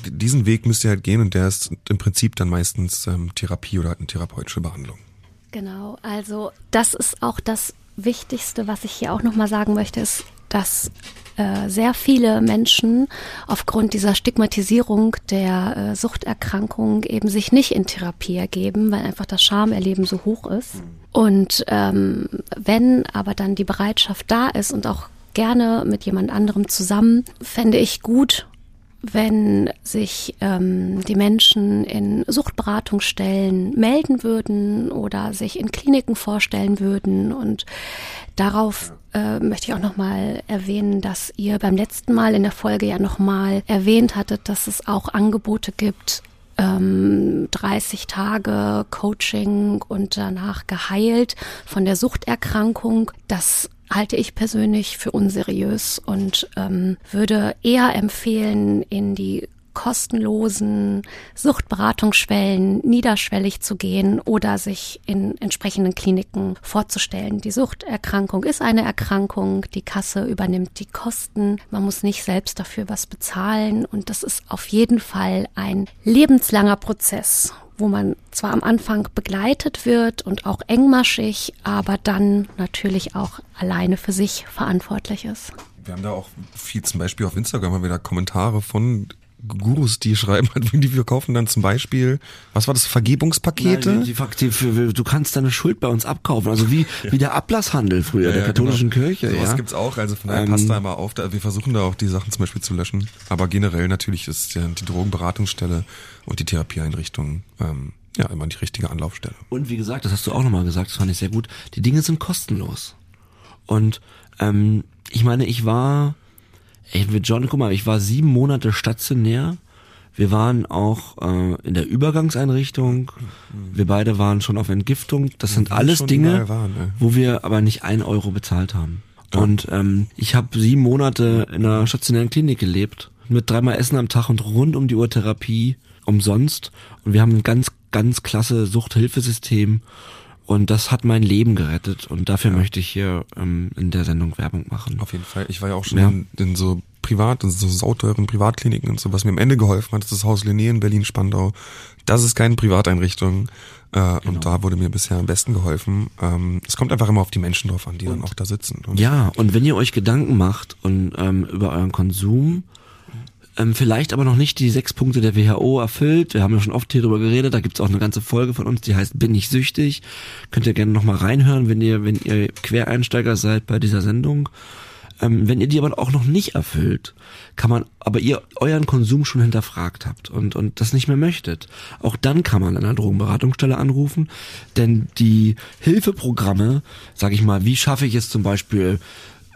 diesen Weg müsst ihr halt gehen und der ist im Prinzip dann meistens ähm, Therapie oder halt eine therapeutische Behandlung. Genau, also das ist auch das Wichtigste, was ich hier auch nochmal sagen möchte, ist, dass äh, sehr viele Menschen aufgrund dieser Stigmatisierung der äh, Suchterkrankung eben sich nicht in Therapie ergeben, weil einfach das Schamerleben so hoch ist. Und ähm, wenn aber dann die Bereitschaft da ist und auch gerne mit jemand anderem zusammen, fände ich gut, wenn sich ähm, die Menschen in Suchtberatungsstellen melden würden oder sich in Kliniken vorstellen würden. Und darauf äh, möchte ich auch nochmal erwähnen, dass ihr beim letzten Mal in der Folge ja nochmal erwähnt hattet, dass es auch Angebote gibt, 30 ähm, Tage Coaching und danach geheilt von der Suchterkrankung. Das halte ich persönlich für unseriös und ähm, würde eher empfehlen, in die kostenlosen Suchtberatungsschwellen niederschwellig zu gehen oder sich in entsprechenden Kliniken vorzustellen. Die Suchterkrankung ist eine Erkrankung, die Kasse übernimmt die Kosten, man muss nicht selbst dafür was bezahlen und das ist auf jeden Fall ein lebenslanger Prozess wo man zwar am Anfang begleitet wird und auch engmaschig, aber dann natürlich auch alleine für sich verantwortlich ist. Wir haben da auch viel, zum Beispiel auf Instagram haben wir da Kommentare von Gurus, die schreiben, die verkaufen dann zum Beispiel, was war das, Vergebungspakete? Nein, die, die, die, du kannst deine Schuld bei uns abkaufen, also wie, ja. wie der Ablasshandel früher, ja, der katholischen genau. Kirche. So was ja. gibt's auch, also von daher ähm, passt da immer auf, da, wir versuchen da auch die Sachen zum Beispiel zu löschen, aber generell natürlich ist die, die Drogenberatungsstelle und die Therapieeinrichtung ähm, ja immer die richtige Anlaufstelle. Und wie gesagt, das hast du auch nochmal gesagt, das fand ich sehr gut, die Dinge sind kostenlos. Und ähm, ich meine, ich war Ey, mit John, guck mal, ich war sieben Monate stationär. Wir waren auch äh, in der Übergangseinrichtung. Wir beide waren schon auf Entgiftung. Das sind alles Dinge, waren, wo wir aber nicht ein Euro bezahlt haben. Ja. Und ähm, ich habe sieben Monate in einer stationären Klinik gelebt, mit dreimal Essen am Tag und rund um die Uhr Therapie umsonst. Und wir haben ein ganz, ganz klasse Suchthilfesystem. Und das hat mein Leben gerettet und dafür ja. möchte ich hier ähm, in der Sendung Werbung machen. Auf jeden Fall. Ich war ja auch schon ja. In, in, so privat, in so sauteuren Privatkliniken und so, was mir am Ende geholfen hat, ist das Haus Linné in Berlin-Spandau. Das ist keine Privateinrichtung. Äh, genau. Und da wurde mir bisher am besten geholfen. Ähm, es kommt einfach immer auf die Menschen drauf an, die und, dann auch da sitzen. Und ja, und wenn ihr euch Gedanken macht und ähm, über euren Konsum, ähm, vielleicht aber noch nicht die sechs Punkte der WHO erfüllt. Wir haben ja schon oft hier drüber geredet. Da gibt's auch eine ganze Folge von uns, die heißt Bin ich süchtig. Könnt ihr gerne nochmal reinhören, wenn ihr, wenn ihr Quereinsteiger seid bei dieser Sendung. Ähm, wenn ihr die aber auch noch nicht erfüllt, kann man, aber ihr euren Konsum schon hinterfragt habt und, und das nicht mehr möchtet, auch dann kann man an einer Drogenberatungsstelle anrufen, denn die Hilfeprogramme, sag ich mal, wie schaffe ich es zum Beispiel,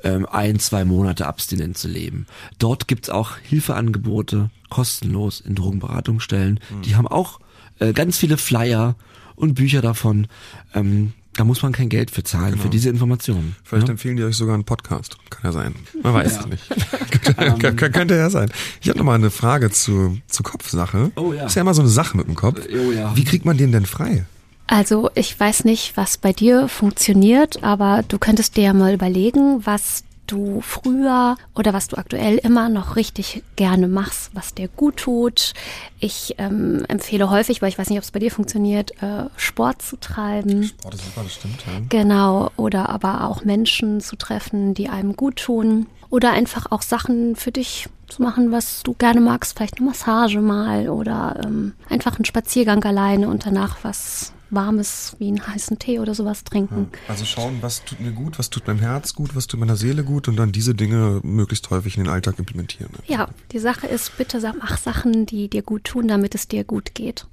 ähm, ein, zwei Monate abstinent zu leben. Dort gibt's auch Hilfeangebote, kostenlos in Drogenberatungsstellen. Mhm. Die haben auch äh, ganz viele Flyer und Bücher davon. Ähm, da muss man kein Geld für zahlen, genau. für diese Informationen. Vielleicht ja? empfehlen die euch sogar einen Podcast. Kann ja sein. Man weiß ja. es nicht. könnte, könnte ja sein. Ich habe noch mal eine Frage zu, zu Kopfsache. Oh ja. Ist ja immer so eine Sache mit dem Kopf. Oh ja. Wie kriegt man den denn frei? Also ich weiß nicht, was bei dir funktioniert, aber du könntest dir ja mal überlegen, was du früher oder was du aktuell immer noch richtig gerne machst, was dir gut tut. Ich ähm, empfehle häufig, weil ich weiß nicht, ob es bei dir funktioniert, äh, Sport zu treiben. Sport ist super, das stimmt. Ja. Genau, oder aber auch Menschen zu treffen, die einem gut tun. Oder einfach auch Sachen für dich zu machen, was du gerne magst, vielleicht eine Massage mal oder ähm, einfach einen Spaziergang alleine und danach was warmes wie einen heißen Tee oder sowas trinken. Ja, also schauen, was tut mir gut, was tut meinem Herz gut, was tut meiner Seele gut und dann diese Dinge möglichst häufig in den Alltag implementieren. Ja, die Sache ist, bitte mach Sachen, die dir gut tun, damit es dir gut geht.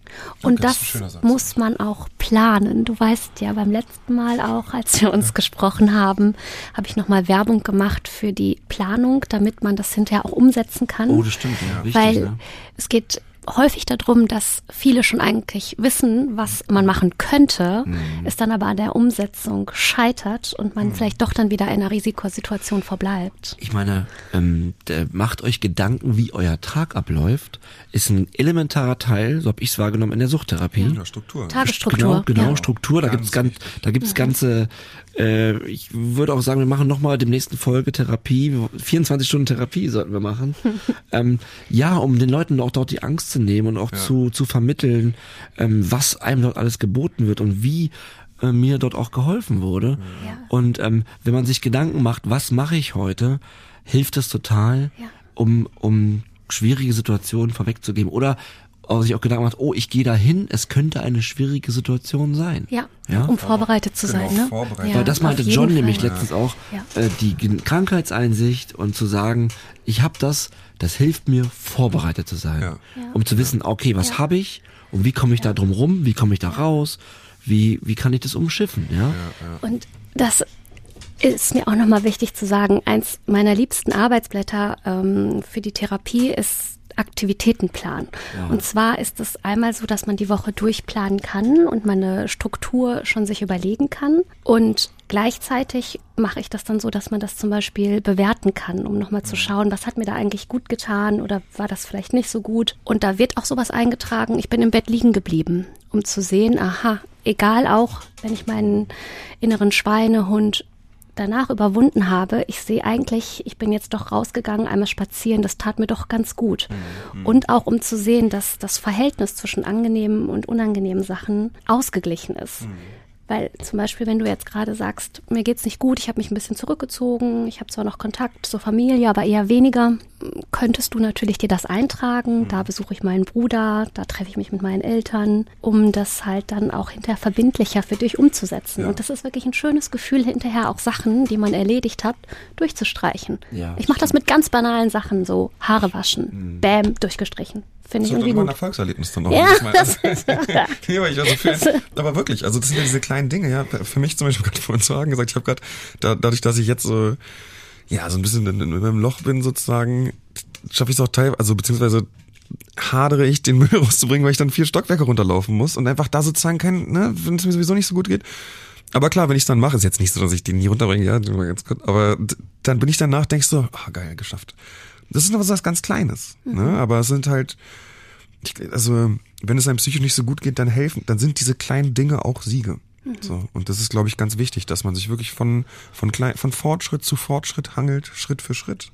Und das, das muss man auch planen. Du weißt ja, beim letzten Mal auch, als wir uns ja. gesprochen haben, habe ich nochmal Werbung gemacht für die Planung, damit man das hinterher auch umsetzen kann. Oh, das stimmt, ja. Richtig, Weil ja. es geht häufig darum, dass viele schon eigentlich wissen, was man machen könnte, mhm. es dann aber an der Umsetzung scheitert und man mhm. vielleicht doch dann wieder in einer Risikosituation verbleibt. Ich meine, ähm, macht euch Gedanken, wie euer Tag abläuft, ist ein elementarer Teil, so habe ich es wahrgenommen, in der Suchttherapie. Ja, Struktur. Tagesstruktur. Genau, genau ja. Struktur. Da gibt es ganz, da gibt's ganze äh, ich würde auch sagen, wir machen nochmal dem nächsten Folge Therapie. 24 Stunden Therapie sollten wir machen. ähm, ja, um den Leuten auch dort die Angst zu nehmen und auch ja. zu, zu vermitteln, ähm, was einem dort alles geboten wird und wie äh, mir dort auch geholfen wurde. Ja. Und ähm, wenn man sich Gedanken macht, was mache ich heute, hilft das total, ja. um, um schwierige Situationen vorwegzugeben. Oder auch sich auch Gedanken macht, oh, ich gehe da hin, es könnte eine schwierige Situation sein. Ja, ja? um vorbereitet zu genau, sein. Ne? Vorbereitet. Ja, Weil das meinte John Fall. nämlich letztens auch, ja. äh, die Krankheitseinsicht und zu sagen, ich habe das, das hilft mir, vorbereitet zu sein. Ja. Um zu wissen, okay, was ja. habe ich und wie komme ich da drum rum, wie komme ich da raus, wie, wie kann ich das umschiffen. Ja? Und das ist mir auch nochmal wichtig zu sagen, eins meiner liebsten Arbeitsblätter ähm, für die Therapie ist Aktivitätenplan. Ja. Und zwar ist es einmal so, dass man die Woche durchplanen kann und man eine Struktur schon sich überlegen kann. Und gleichzeitig mache ich das dann so, dass man das zum Beispiel bewerten kann, um nochmal zu schauen, was hat mir da eigentlich gut getan oder war das vielleicht nicht so gut. Und da wird auch sowas eingetragen. Ich bin im Bett liegen geblieben, um zu sehen, aha, egal auch, wenn ich meinen inneren Schweinehund danach überwunden habe, ich sehe eigentlich, ich bin jetzt doch rausgegangen, einmal spazieren, das tat mir doch ganz gut. Mhm. Und auch um zu sehen, dass das Verhältnis zwischen angenehmen und unangenehmen Sachen ausgeglichen ist. Mhm. Weil zum Beispiel, wenn du jetzt gerade sagst, mir geht's nicht gut, ich habe mich ein bisschen zurückgezogen, ich habe zwar noch Kontakt zur Familie, aber eher weniger, könntest du natürlich dir das eintragen. Mhm. Da besuche ich meinen Bruder, da treffe ich mich mit meinen Eltern, um das halt dann auch hinterher verbindlicher für dich umzusetzen. Ja. Und das ist wirklich ein schönes Gefühl, hinterher auch Sachen, die man erledigt hat, durchzustreichen. Ja, ich mache das mit ganz banalen Sachen, so Haare waschen, mhm. bäm, durchgestrichen. Finde ich irgendwie gut. ein Erfolgserlebnis dann auch. Ja, das ist, ja. ich also für, aber wirklich, also das sind ja diese kleinen Dinge, ja. Für mich zum Beispiel, ich gerade vorhin zu Hagen gesagt, ich habe gerade, da, dadurch, dass ich jetzt so, ja, so ein bisschen in, in, in einem Loch bin sozusagen, schaffe ich es auch teilweise, also beziehungsweise hadere ich, den Müll rauszubringen, weil ich dann vier Stockwerke runterlaufen muss und einfach da sozusagen kein, ne, wenn es mir sowieso nicht so gut geht. Aber klar, wenn ich es dann mache, ist jetzt nicht so, dass ich den nie runterbringe, ja, aber dann bin ich danach, denkst du, ah, geil, geschafft. Das ist noch was ganz Kleines. Ne? Mhm. Ne? Aber es sind halt, ich, also wenn es einem psychisch nicht so gut geht, dann helfen, dann sind diese kleinen Dinge auch Siege. Mhm. So, und das ist, glaube ich, ganz wichtig, dass man sich wirklich von, von, klein, von Fortschritt zu Fortschritt hangelt, Schritt für Schritt,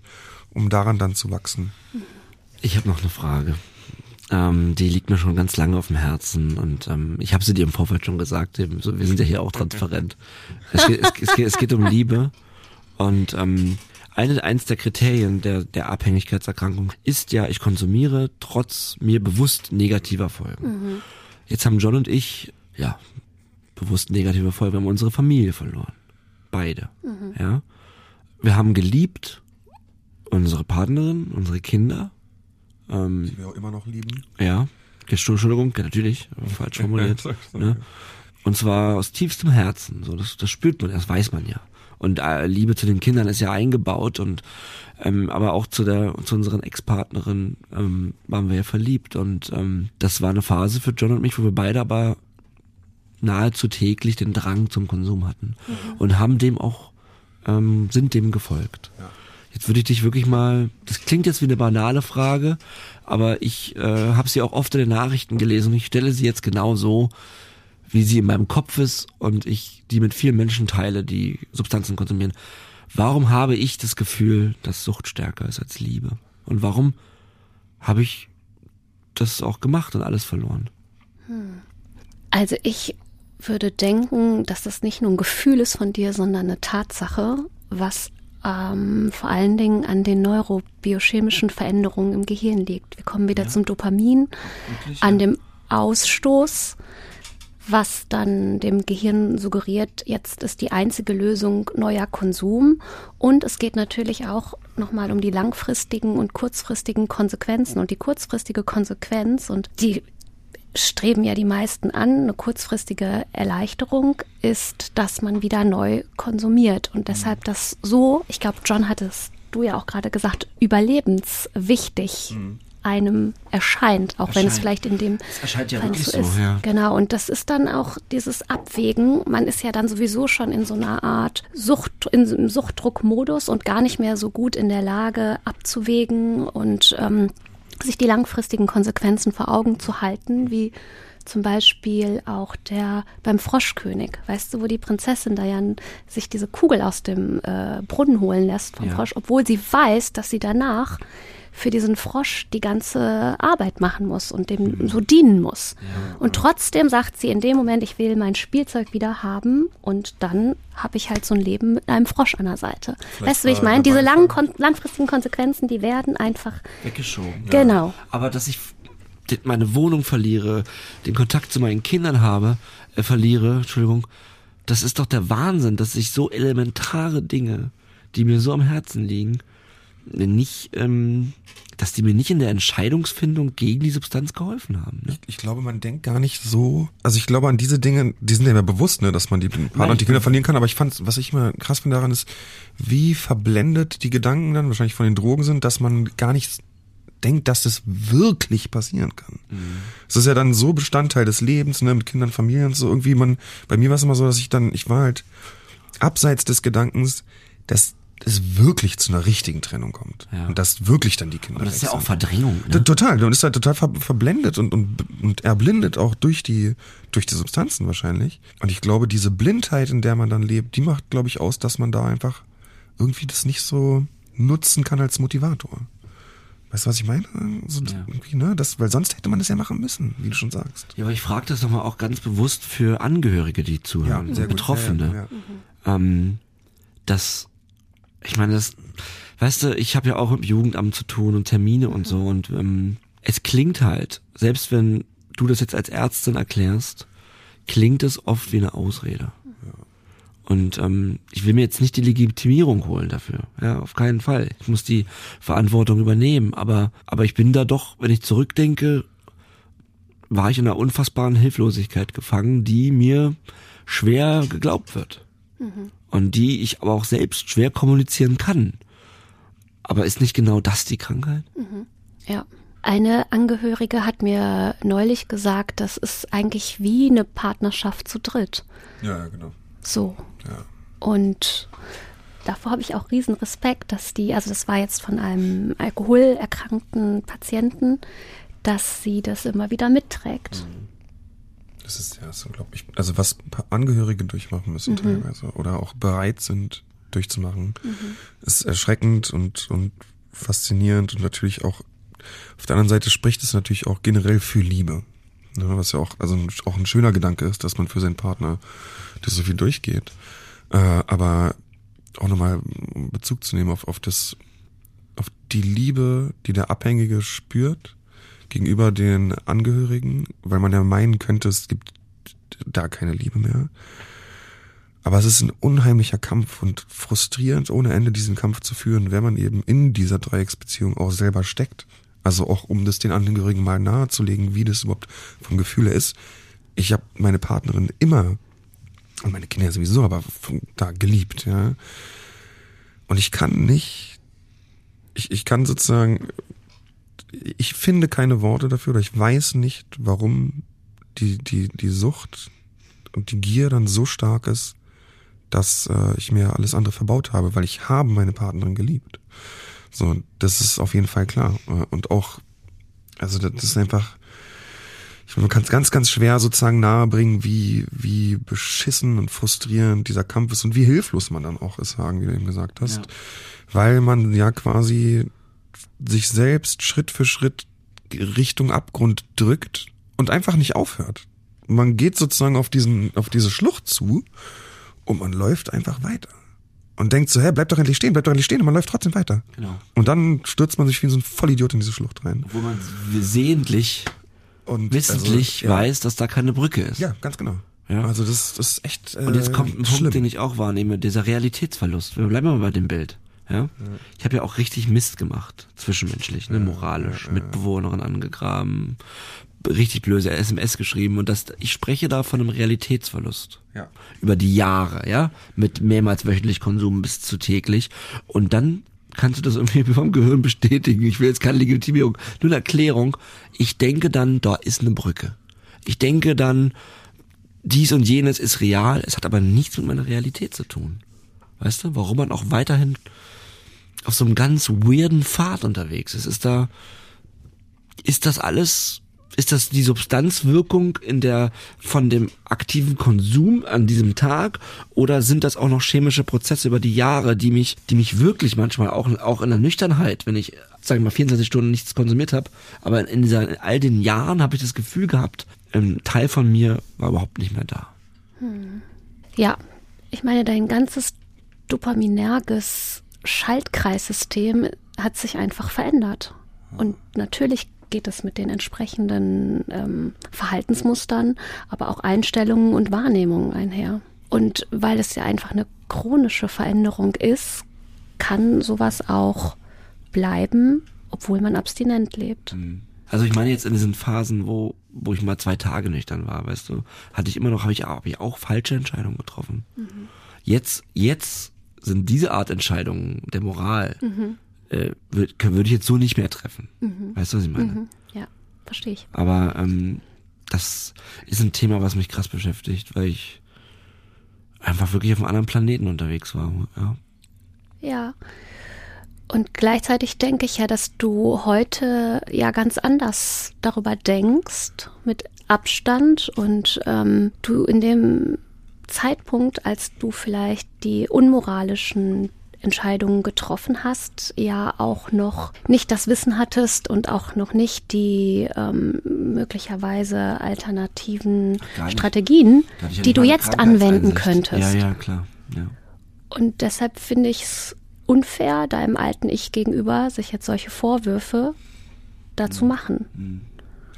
um daran dann zu wachsen. Ich habe noch eine Frage. Ähm, die liegt mir schon ganz lange auf dem Herzen und ähm, ich habe sie dir im Vorfeld schon gesagt. Eben, so, wir sind ja hier auch transparent. es, geht, es, es, geht, es geht um Liebe und ähm, eine, eins der Kriterien der, der Abhängigkeitserkrankung ist ja, ich konsumiere trotz mir bewusst negativer Folgen. Mhm. Jetzt haben John und ich, ja, bewusst negative Folgen, wir haben unsere Familie verloren. Beide. Mhm. Ja. Wir haben geliebt, unsere Partnerin, unsere Kinder. Ähm, Die wir auch immer noch lieben. Ja. Entschuldigung, natürlich, falsch formuliert. ne? Und zwar aus tiefstem Herzen. So, das, das spürt man, das weiß man ja. Und äh, Liebe zu den Kindern ist ja eingebaut und ähm, aber auch zu der zu unseren Ex-Partnerin ähm, waren wir ja verliebt und ähm, das war eine Phase für John und mich, wo wir beide aber nahezu täglich den Drang zum Konsum hatten mhm. und haben dem auch ähm, sind dem gefolgt. Ja. Jetzt würde ich dich wirklich mal, das klingt jetzt wie eine banale Frage, aber ich äh, habe sie auch oft in den Nachrichten gelesen und ich stelle sie jetzt genau so, wie sie in meinem Kopf ist und ich die mit vielen Menschen teile, die Substanzen konsumieren. Warum habe ich das Gefühl, dass Sucht stärker ist als Liebe? Und warum habe ich das auch gemacht und alles verloren? Also ich würde denken, dass das nicht nur ein Gefühl ist von dir, sondern eine Tatsache, was ähm, vor allen Dingen an den neurobiochemischen Veränderungen im Gehirn liegt. Wir kommen wieder ja. zum Dopamin, Wirklich, an ja. dem Ausstoß, was dann dem Gehirn suggeriert, jetzt ist die einzige Lösung neuer Konsum. Und es geht natürlich auch nochmal um die langfristigen und kurzfristigen Konsequenzen. Und die kurzfristige Konsequenz und die streben ja die meisten an. Eine kurzfristige Erleichterung ist, dass man wieder neu konsumiert und deshalb das so, ich glaube, John hat es du ja auch gerade gesagt, überlebenswichtig mhm. Einem erscheint, auch erscheint. wenn es vielleicht in dem es erscheint ja wirklich so ist. Ja. Genau, und das ist dann auch dieses Abwägen. Man ist ja dann sowieso schon in so einer Art Sucht, in so einem Suchtdruckmodus und gar nicht mehr so gut in der Lage abzuwägen und ähm, sich die langfristigen Konsequenzen vor Augen zu halten, wie zum Beispiel auch der beim Froschkönig, weißt du, wo die Prinzessin Diane sich diese Kugel aus dem äh, Brunnen holen lässt vom ja. Frosch, obwohl sie weiß, dass sie danach für diesen Frosch die ganze Arbeit machen muss und dem mhm. so dienen muss. Ja, und trotzdem sagt sie in dem Moment, ich will mein Spielzeug wieder haben und dann habe ich halt so ein Leben mit einem Frosch an der Seite. Vielleicht weißt du, wie ich meine? Diese langen, langfristigen Konsequenzen, die werden einfach weggeschoben. Ja. Genau. Aber dass ich meine Wohnung verliere, den Kontakt zu meinen Kindern habe, äh, verliere, Entschuldigung, das ist doch der Wahnsinn, dass ich so elementare Dinge, die mir so am Herzen liegen, nicht, ähm, dass die mir nicht in der Entscheidungsfindung gegen die Substanz geholfen haben. Ne? Ich, ich, glaube, man denkt gar nicht so. Also ich glaube an diese Dinge, die sind ja immer bewusst, ne, dass man die Partner und die Kinder verlieren kann. Aber ich fand, was ich immer krass finde daran ist, wie verblendet die Gedanken dann wahrscheinlich von den Drogen sind, dass man gar nicht denkt, dass das wirklich passieren kann. Mhm. Es ist ja dann so Bestandteil des Lebens, ne, mit Kindern, Familien, so irgendwie man. Bei mir war es immer so, dass ich dann, ich war halt abseits des Gedankens, dass es wirklich zu einer richtigen Trennung kommt. Ja. Und dass wirklich dann die Kinder. Aber das ist ja auch Verdrängung. Ne? Total. Und ist halt total ver verblendet und, und, und erblindet auch durch die, durch die Substanzen wahrscheinlich. Und ich glaube, diese Blindheit, in der man dann lebt, die macht, glaube ich, aus, dass man da einfach irgendwie das nicht so nutzen kann als Motivator. Weißt du, was ich meine? So ja. ne? das, weil sonst hätte man das ja machen müssen, wie du schon sagst. Ja, aber ich frage das nochmal auch ganz bewusst für Angehörige, die zuhören, ja, sehr Betroffene. Ja, ja. Ähm, dass ich meine, das, weißt du, ich habe ja auch mit dem Jugendamt zu tun und Termine und so und ähm, es klingt halt, selbst wenn du das jetzt als Ärztin erklärst, klingt es oft wie eine Ausrede. Und ähm, ich will mir jetzt nicht die Legitimierung holen dafür. Ja, auf keinen Fall. Ich muss die Verantwortung übernehmen. Aber, aber ich bin da doch, wenn ich zurückdenke, war ich in einer unfassbaren Hilflosigkeit gefangen, die mir schwer geglaubt wird. Mhm und die ich aber auch selbst schwer kommunizieren kann. Aber ist nicht genau das die Krankheit? Mhm. Ja. Eine Angehörige hat mir neulich gesagt, das ist eigentlich wie eine Partnerschaft zu dritt. Ja, genau. So. Ja. Und davor habe ich auch riesen Respekt, dass die, also das war jetzt von einem alkoholerkrankten Patienten, dass sie das immer wieder mitträgt. Mhm. Das ist ja so unglaublich. Also was Angehörige durchmachen müssen mhm. teilweise oder auch bereit sind durchzumachen, mhm. ist erschreckend und, und faszinierend und natürlich auch auf der anderen Seite spricht es natürlich auch generell für Liebe. Ne, was ja auch, also auch ein schöner Gedanke ist, dass man für seinen Partner das so viel durchgeht. Äh, aber auch nochmal Bezug zu nehmen auf, auf das, auf die Liebe, die der Abhängige spürt gegenüber den Angehörigen, weil man ja meinen könnte, es gibt da keine Liebe mehr. Aber es ist ein unheimlicher Kampf und frustrierend ohne Ende diesen Kampf zu führen, wenn man eben in dieser Dreiecksbeziehung auch selber steckt. Also auch um das den Angehörigen mal nahezulegen, wie das überhaupt vom Gefühl ist. Ich habe meine Partnerin immer und meine Kinder sowieso, aber da geliebt, ja. Und ich kann nicht, ich, ich kann sozusagen ich finde keine Worte dafür oder ich weiß nicht, warum die, die, die Sucht und die Gier dann so stark ist, dass äh, ich mir alles andere verbaut habe, weil ich habe meine Partnerin geliebt. So, das ist auf jeden Fall klar. Und auch, also das ist einfach, ich, man kann es ganz, ganz schwer sozusagen nahebringen, wie, wie beschissen und frustrierend dieser Kampf ist und wie hilflos man dann auch ist, Hagen, wie du eben gesagt hast. Ja. Weil man ja quasi sich selbst Schritt für Schritt Richtung Abgrund drückt und einfach nicht aufhört. Man geht sozusagen auf diesen, auf diese Schlucht zu und man läuft einfach weiter. Und denkt so, hä, bleib doch endlich stehen, bleib doch endlich stehen und man läuft trotzdem weiter. Genau. Und dann stürzt man sich wie so ein Vollidiot in diese Schlucht rein. Wo man sehentlich und wissentlich also, ja. weiß, dass da keine Brücke ist. Ja, ganz genau. Ja. Also das, das ist echt. Äh, und jetzt kommt ein schlimm. Punkt, den ich auch wahrnehme, dieser Realitätsverlust. Wir bleiben mal bei dem Bild. Ja? Ich habe ja auch richtig Mist gemacht, zwischenmenschlich, ne, moralisch, Mitbewohnerin angegraben, richtig blöde SMS geschrieben und das, ich spreche da von einem Realitätsverlust. Ja. Über die Jahre, ja, mit mehrmals wöchentlich Konsum bis zu täglich und dann kannst du das irgendwie vom Gehirn bestätigen. Ich will jetzt keine Legitimierung, nur eine Erklärung. Ich denke dann, da ist eine Brücke. Ich denke dann, dies und jenes ist real, es hat aber nichts mit meiner Realität zu tun. Weißt du, warum man auch weiterhin auf so einem ganz weirden Pfad unterwegs ist. Ist da, ist das alles, ist das die Substanzwirkung in der, von dem aktiven Konsum an diesem Tag oder sind das auch noch chemische Prozesse über die Jahre, die mich, die mich wirklich manchmal auch, auch in der Nüchternheit, wenn ich, sag ich mal, 24 Stunden nichts konsumiert habe, aber in, dieser, in all den Jahren habe ich das Gefühl gehabt, ein Teil von mir war überhaupt nicht mehr da. Hm. Ja, ich meine, dein ganzes dopaminerges Schaltkreissystem hat sich einfach verändert. Und natürlich geht es mit den entsprechenden ähm, Verhaltensmustern, aber auch Einstellungen und Wahrnehmungen einher. Und weil es ja einfach eine chronische Veränderung ist, kann sowas auch bleiben, obwohl man abstinent lebt. Mhm. Also ich meine jetzt in diesen Phasen, wo, wo ich mal zwei Tage nüchtern war, weißt du, hatte ich immer noch, habe ich, hab ich auch falsche Entscheidungen getroffen. Mhm. Jetzt, jetzt sind diese Art Entscheidungen der Moral, mhm. äh, würde würd ich jetzt so nicht mehr treffen. Mhm. Weißt du, was ich meine? Mhm. Ja, verstehe ich. Aber ähm, das ist ein Thema, was mich krass beschäftigt, weil ich einfach wirklich auf einem anderen Planeten unterwegs war. Ja. Ja. Und gleichzeitig denke ich ja, dass du heute ja ganz anders darüber denkst, mit Abstand und ähm, du in dem Zeitpunkt, als du vielleicht die unmoralischen Entscheidungen getroffen hast, ja auch noch nicht das Wissen hattest und auch noch nicht die ähm, möglicherweise alternativen Strategien, die du jetzt anwenden könntest. Ja, ja, klar. Ja. Und deshalb finde ich es unfair, deinem alten Ich gegenüber, sich jetzt solche Vorwürfe dazu mhm. machen. Mhm.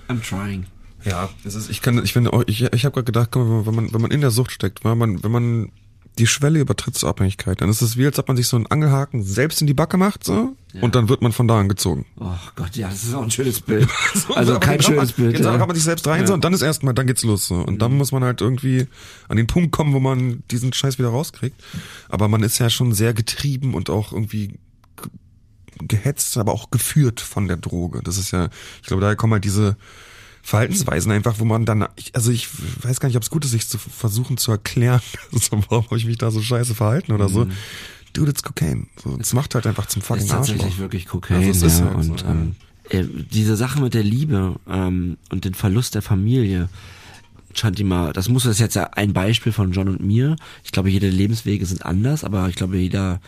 I'm trying. Ja, das ist, ich kann, ich finde ich, ich habe gerade gedacht, wenn man, wenn man in der Sucht steckt, wenn man, wenn man die Schwelle übertritt zur Abhängigkeit, dann ist es wie, als ob man sich so einen Angelhaken selbst in die Backe macht, so, ja. und dann wird man von da an gezogen. Oh Gott, ja, das ist auch ein schönes Bild. so, also kein schönes man, Bild. Jetzt ja. kann man sich selbst rein, ja. so, und dann ist erstmal, dann geht's los, so. Und mhm. dann muss man halt irgendwie an den Punkt kommen, wo man diesen Scheiß wieder rauskriegt. Aber man ist ja schon sehr getrieben und auch irgendwie gehetzt, aber auch geführt von der Droge. Das ist ja, ich glaube, daher kommen halt diese, Verhaltensweisen einfach, wo man dann, also ich weiß gar nicht, ob es gut ist, sich zu versuchen zu erklären, so, warum habe ich mich da so scheiße verhalten oder so. Mhm. Dude, it's Cocaine. So, es macht halt einfach zum fucking Arsch. ist tatsächlich wirklich Cocaine. Also ja, halt und so, ähm, äh, diese Sache mit der Liebe ähm, und den Verlust der Familie, Chantima, das muss das jetzt ja ein Beispiel von John und mir. Ich glaube, jede Lebenswege sind anders, aber ich glaube, jeder,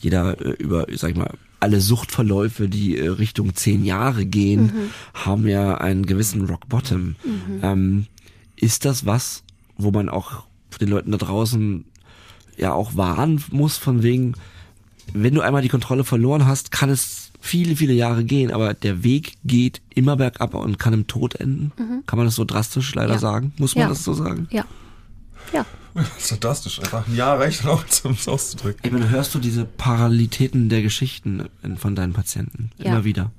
jeder äh, über, sag ich mal, alle Suchtverläufe, die äh, Richtung zehn Jahre gehen, mhm. haben ja einen gewissen Rock Bottom. Mhm. Ähm, ist das was, wo man auch den Leuten da draußen ja auch warnen muss, von wegen, wenn du einmal die Kontrolle verloren hast, kann es viele, viele Jahre gehen, aber der Weg geht immer bergab und kann im Tod enden. Mhm. Kann man das so drastisch leider ja. sagen? Muss man ja. das so sagen? Ja. Ja. Fantastisch. Einfach ein Jahr reicht noch, um es auszudrücken. Ich meine, hörst du diese Parallelitäten der Geschichten von deinen Patienten ja. immer wieder?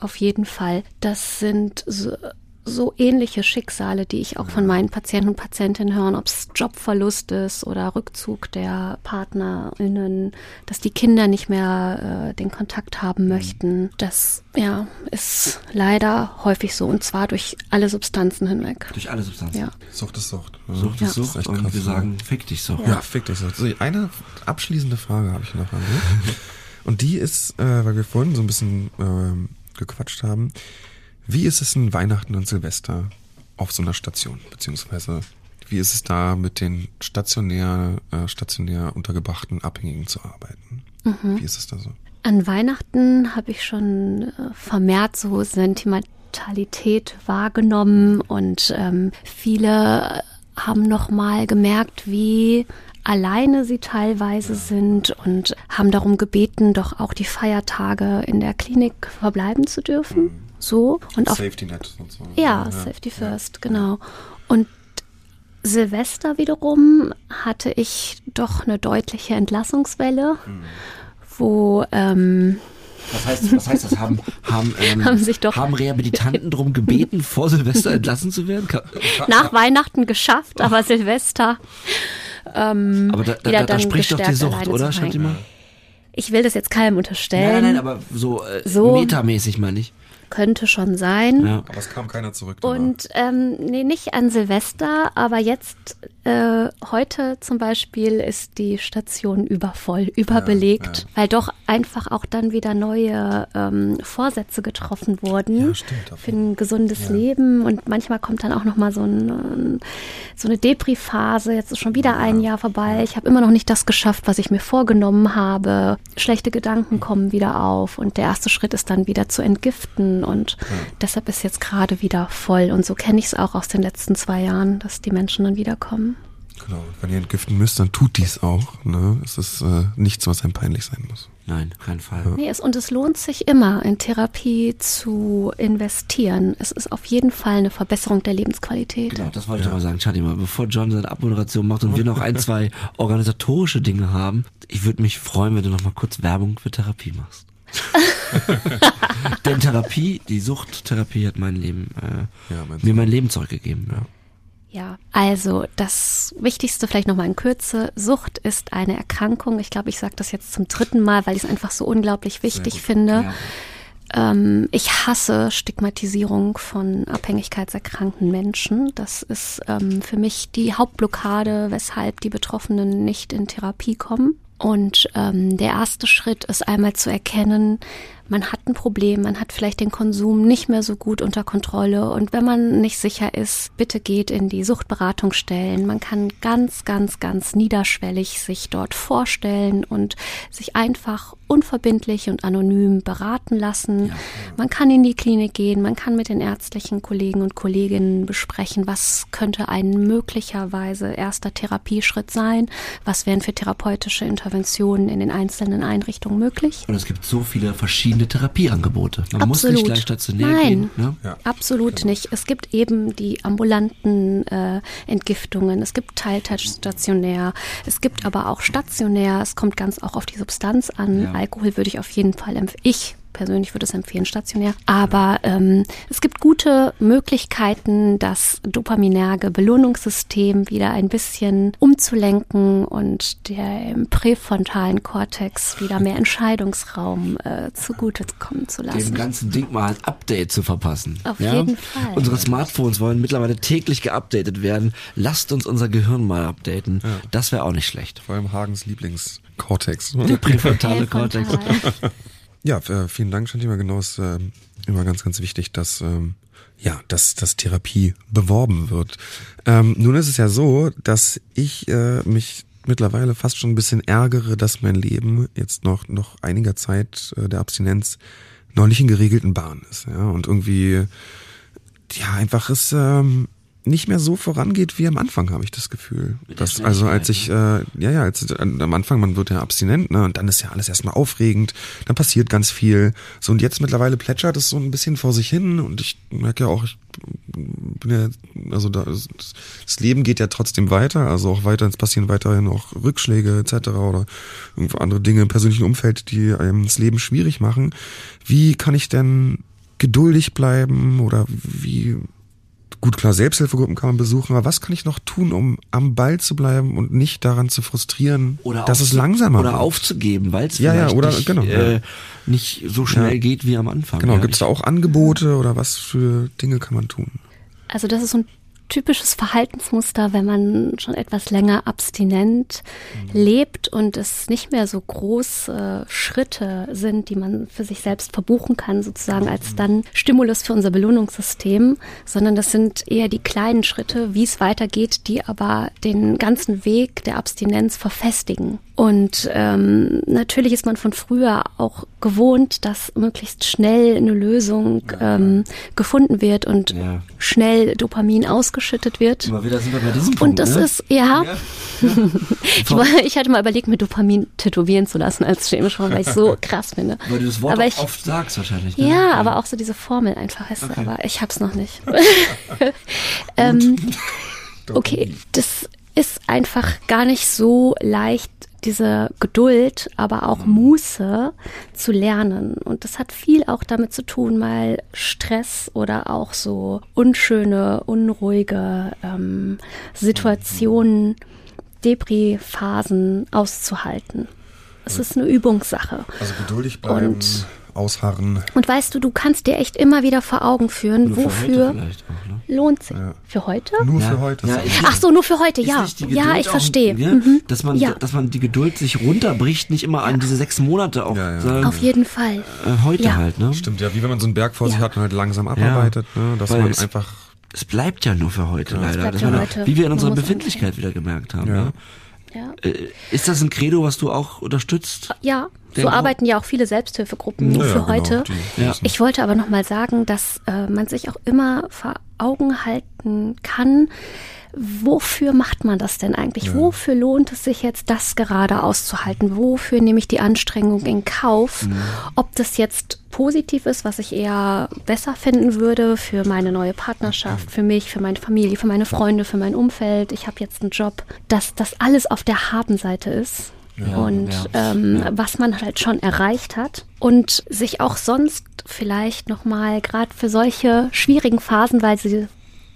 Auf jeden Fall. Das sind so, so ähnliche Schicksale, die ich auch von meinen Patienten und Patientinnen höre, ob es Jobverlust ist oder Rückzug der PartnerInnen, dass die Kinder nicht mehr äh, den Kontakt haben mhm. möchten. Das ja, ist leider häufig so und zwar durch alle Substanzen hinweg. Durch alle Substanzen? Ja. Sucht ist Sucht. Sucht ist Sucht ist und krass, wir sagen, fick dich Sucht. Ja, ja fick dich Sucht. So, eine abschließende Frage habe ich noch an dich. und die ist, äh, weil wir vorhin so ein bisschen äh, gequatscht haben, wie ist es in Weihnachten und Silvester auf so einer Station? Beziehungsweise wie ist es da mit den stationär, äh, stationär untergebrachten Abhängigen zu arbeiten? Mhm. Wie ist es da so? An Weihnachten habe ich schon äh, vermehrt so Sentimentalität wahrgenommen und ähm, viele haben noch mal gemerkt, wie alleine sie teilweise sind und haben darum gebeten, doch auch die Feiertage in der Klinik verbleiben zu dürfen. So und auch Safety Net und so. Ja, ja. Safety First, ja. genau. Und Silvester wiederum hatte ich doch eine deutliche Entlassungswelle, mhm. wo ähm, was heißt, was heißt das? Haben, haben, ähm, haben, sich doch haben Rehabilitanten darum gebeten, vor Silvester entlassen zu werden? Nach Weihnachten geschafft, aber Silvester ähm, aber da, da, da, da spricht doch die Sucht, oder, Shantima? Ich will das jetzt keinem unterstellen. Nein, nein, nein, aber so, äh, so metamäßig meine ich könnte schon sein. Ja. Aber es kam keiner zurück. Und ähm, nee, nicht an Silvester, aber jetzt äh, heute zum Beispiel ist die Station übervoll, überbelegt, ja, ja. weil doch einfach auch dann wieder neue ähm, Vorsätze getroffen wurden ja, stimmt, für ein gesundes Leben und manchmal kommt dann auch noch mal so, ein, so eine Depri-Phase. Jetzt ist schon wieder ein Jahr vorbei. Ich habe immer noch nicht das geschafft, was ich mir vorgenommen habe. Schlechte Gedanken kommen wieder auf und der erste Schritt ist dann wieder zu entgiften und deshalb ist jetzt gerade wieder voll und so kenne ich es auch aus den letzten zwei Jahren, dass die Menschen dann wiederkommen. Genau, wenn ihr entgiften müsst, dann tut dies auch. Ne? Es ist äh, nichts, was einem peinlich sein muss. Nein, kein Fall. Ja. Nee, es, und es lohnt sich immer, in Therapie zu investieren. Es ist auf jeden Fall eine Verbesserung der Lebensqualität. Genau, das wollte ja. ich aber sagen. Schade mal, bevor John seine Abmoderation macht und wir noch ein, zwei organisatorische Dinge haben, ich würde mich freuen, wenn du noch mal kurz Werbung für Therapie machst. Denn Therapie, die Suchttherapie hat mein Leben, äh, ja, mir mein Leben zurückgegeben. Ja. Ja, also das Wichtigste vielleicht nochmal in Kürze. Sucht ist eine Erkrankung. Ich glaube, ich sage das jetzt zum dritten Mal, weil ich es einfach so unglaublich wichtig finde. Ja. Ähm, ich hasse Stigmatisierung von abhängigkeitserkrankten Menschen. Das ist ähm, für mich die Hauptblockade, weshalb die Betroffenen nicht in Therapie kommen. Und ähm, der erste Schritt ist einmal zu erkennen, man hat ein Problem, man hat vielleicht den Konsum nicht mehr so gut unter Kontrolle und wenn man nicht sicher ist, bitte geht in die Suchtberatungsstellen. Man kann ganz, ganz, ganz niederschwellig sich dort vorstellen und sich einfach unverbindlich und anonym beraten lassen. Ja. Man kann in die Klinik gehen, man kann mit den ärztlichen Kollegen und Kolleginnen besprechen, was könnte ein möglicherweise erster Therapieschritt sein, was wären für therapeutische Interventionen in den einzelnen Einrichtungen möglich. Und es gibt so viele verschiedene verschiedene Therapieangebote. Man absolut. muss nicht gleich stationär Nein, gehen. Ne? Ja, absolut genau. nicht. Es gibt eben die ambulanten äh, Entgiftungen, es gibt Teiltouch-stationär, es gibt aber auch stationär. Es kommt ganz auch auf die Substanz an. Ja. Alkohol würde ich auf jeden Fall empfehlen. Ich persönlich würde es empfehlen, stationär. Aber ähm, es gibt gute Möglichkeiten, das dopaminerge Belohnungssystem wieder ein bisschen umzulenken und der im präfrontalen Kortex wieder mehr Entscheidungsraum äh, zugute kommen zu lassen. Dem ganzen Ding mal ein Update zu verpassen. Auf ja? jeden Fall. Unsere Smartphones wollen mittlerweile täglich geupdatet werden. Lasst uns unser Gehirn mal updaten. Ja. Das wäre auch nicht schlecht. Vor allem Hagens Lieblingskortex. Der präfrontale Kortex. Ja, äh, vielen Dank, Shantima. Genau, ist äh, immer ganz, ganz wichtig, dass ähm, ja, dass, dass Therapie beworben wird. Ähm, nun ist es ja so, dass ich äh, mich mittlerweile fast schon ein bisschen ärgere, dass mein Leben jetzt noch noch einiger Zeit äh, der Abstinenz noch nicht in geregelten Bahnen ist. Ja, und irgendwie ja einfach ist ähm, nicht mehr so vorangeht wie am Anfang, habe ich das Gefühl. Das, also als ich, äh, ja, ja, als, äh, am Anfang, man wird ja abstinent, ne, und dann ist ja alles erstmal aufregend, dann passiert ganz viel. So, und jetzt mittlerweile plätschert es so ein bisschen vor sich hin und ich merke ja auch, ich bin ja, also da, das Leben geht ja trotzdem weiter, also auch weiter, es passieren weiterhin auch Rückschläge etc. oder irgendwo andere Dinge im persönlichen Umfeld, die einem das Leben schwierig machen. Wie kann ich denn geduldig bleiben oder wie Gut, klar, Selbsthilfegruppen kann man besuchen, aber was kann ich noch tun, um am Ball zu bleiben und nicht daran zu frustrieren, oder dass es langsamer Oder wird? aufzugeben, weil es ja, ja, oder, nicht, genau, äh, nicht so schnell ja. geht wie am Anfang. Genau, ja, gibt es da auch Angebote oder was für Dinge kann man tun? Also das ist so ein typisches Verhaltensmuster, wenn man schon etwas länger abstinent mhm. lebt und es nicht mehr so große Schritte sind, die man für sich selbst verbuchen kann, sozusagen als mhm. dann Stimulus für unser Belohnungssystem, sondern das sind eher die kleinen Schritte, wie es weitergeht, die aber den ganzen Weg der Abstinenz verfestigen. Und ähm, natürlich ist man von früher auch gewohnt, dass möglichst schnell eine Lösung ähm, gefunden wird und ja. schnell Dopamin ausgeschüttet wird. Immer wieder sind wir bei diesem Punkt, Und das ne? ist, ja. ja. ich, ich, hatte mal überlegt, mir Dopamin tätowieren zu lassen als chemische weil ich so krass finde. Weil du das Wort aber ich, oft sagst wahrscheinlich. Ne? Ja, ja, aber auch so diese Formel einfach ist, okay. aber ich hab's noch nicht. ähm, okay, das ist einfach gar nicht so leicht diese Geduld, aber auch Muße zu lernen. Und das hat viel auch damit zu tun, mal Stress oder auch so unschöne, unruhige ähm, Situationen, Depri-Phasen auszuhalten. Es ist eine Übungssache. Also geduldig bleiben. Und ausharren. Und weißt du, du kannst dir echt immer wieder vor Augen führen, nur wofür auch, ne? lohnt sich. Ja. Für heute? Nur ja. für heute. Ja, Ach so, nur für heute, ja. Ja, ich verstehe. Auch, mhm. dass, man, dass man die Geduld sich runterbricht, nicht immer an diese sechs Monate auch. Sagen, Auf jeden Fall. Äh, heute halt, ne? Stimmt, ja, wie wenn man so einen Berg vor sich hat und halt langsam abarbeitet, ne? dass Weil man einfach es bleibt ja nur für heute leider. Ja heute. Wie wir in unserer Befindlichkeit wieder gemerkt haben. Ja. Ja. Äh, ist das ein Credo, was du auch unterstützt? Ja, so arbeiten ja auch viele Selbsthilfegruppen ja, für genau, heute. Die, ich wollte aber noch mal sagen, dass äh, man sich auch immer vor Augen halten kann, wofür macht man das denn eigentlich? Ja. Wofür lohnt es sich jetzt, das gerade auszuhalten? Wofür nehme ich die Anstrengung in Kauf? Mhm. Ob das jetzt positiv ist, was ich eher besser finden würde für meine neue Partnerschaft, für mich, für meine Familie, für meine Freunde, für mein Umfeld. Ich habe jetzt einen Job, dass das alles auf der Habenseite ist. Ja, und ja, ähm, ja. was man halt schon erreicht hat und sich auch sonst vielleicht nochmal gerade für solche schwierigen Phasen, weil sie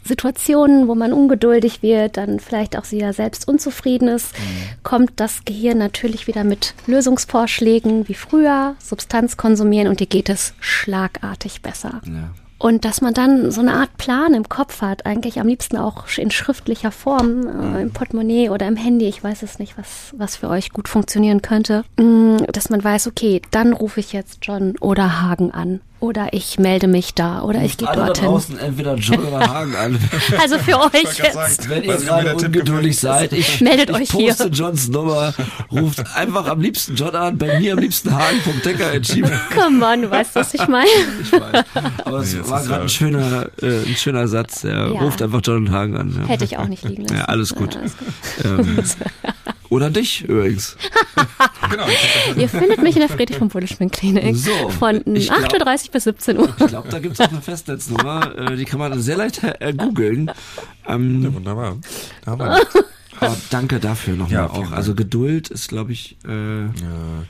Situationen, wo man ungeduldig wird, dann vielleicht auch wieder selbst unzufrieden ist, mhm. kommt das Gehirn natürlich wieder mit Lösungsvorschlägen wie früher, Substanz konsumieren und dir geht es schlagartig besser. Ja. Und dass man dann so eine Art Plan im Kopf hat, eigentlich am liebsten auch in schriftlicher Form, äh, mhm. im Portemonnaie oder im Handy, ich weiß es nicht, was, was für euch gut funktionieren könnte, mm, dass man weiß, okay, dann rufe ich jetzt John oder Hagen an oder ich melde mich da oder ich gehe dorthin. Da draußen entweder John oder Hagen an. Also für euch jetzt. Wenn ihr gerade ungeduldig seid, ich, meldet ich euch poste hier. Johns Nummer, ruft einfach am liebsten John an, bei mir am liebsten Hagen.decker entschieden. Komm on, du weißt, was ich meine. Ich weiß. Aber es nee, war gerade ein schöner, äh, ein schöner Satz. Er ja. ruft einfach John und Hagen an. Ja. Hätte ich auch nicht liegen lassen. Ja, alles gut. Ja, alles gut. Ähm, oder dich übrigens. genau. Ihr findet mich in der Friedrich von Buddelschmidt Klinik so, von 8.30 Uhr bis 17 Uhr. Ich glaube, da gibt es auch eine Festnetznummer, äh, die kann man sehr leicht äh, googeln. Ähm, ja, wunderbar. Da haben wir aber danke dafür nochmal ja, auch. Also Geduld ist, glaube ich, äh, ja,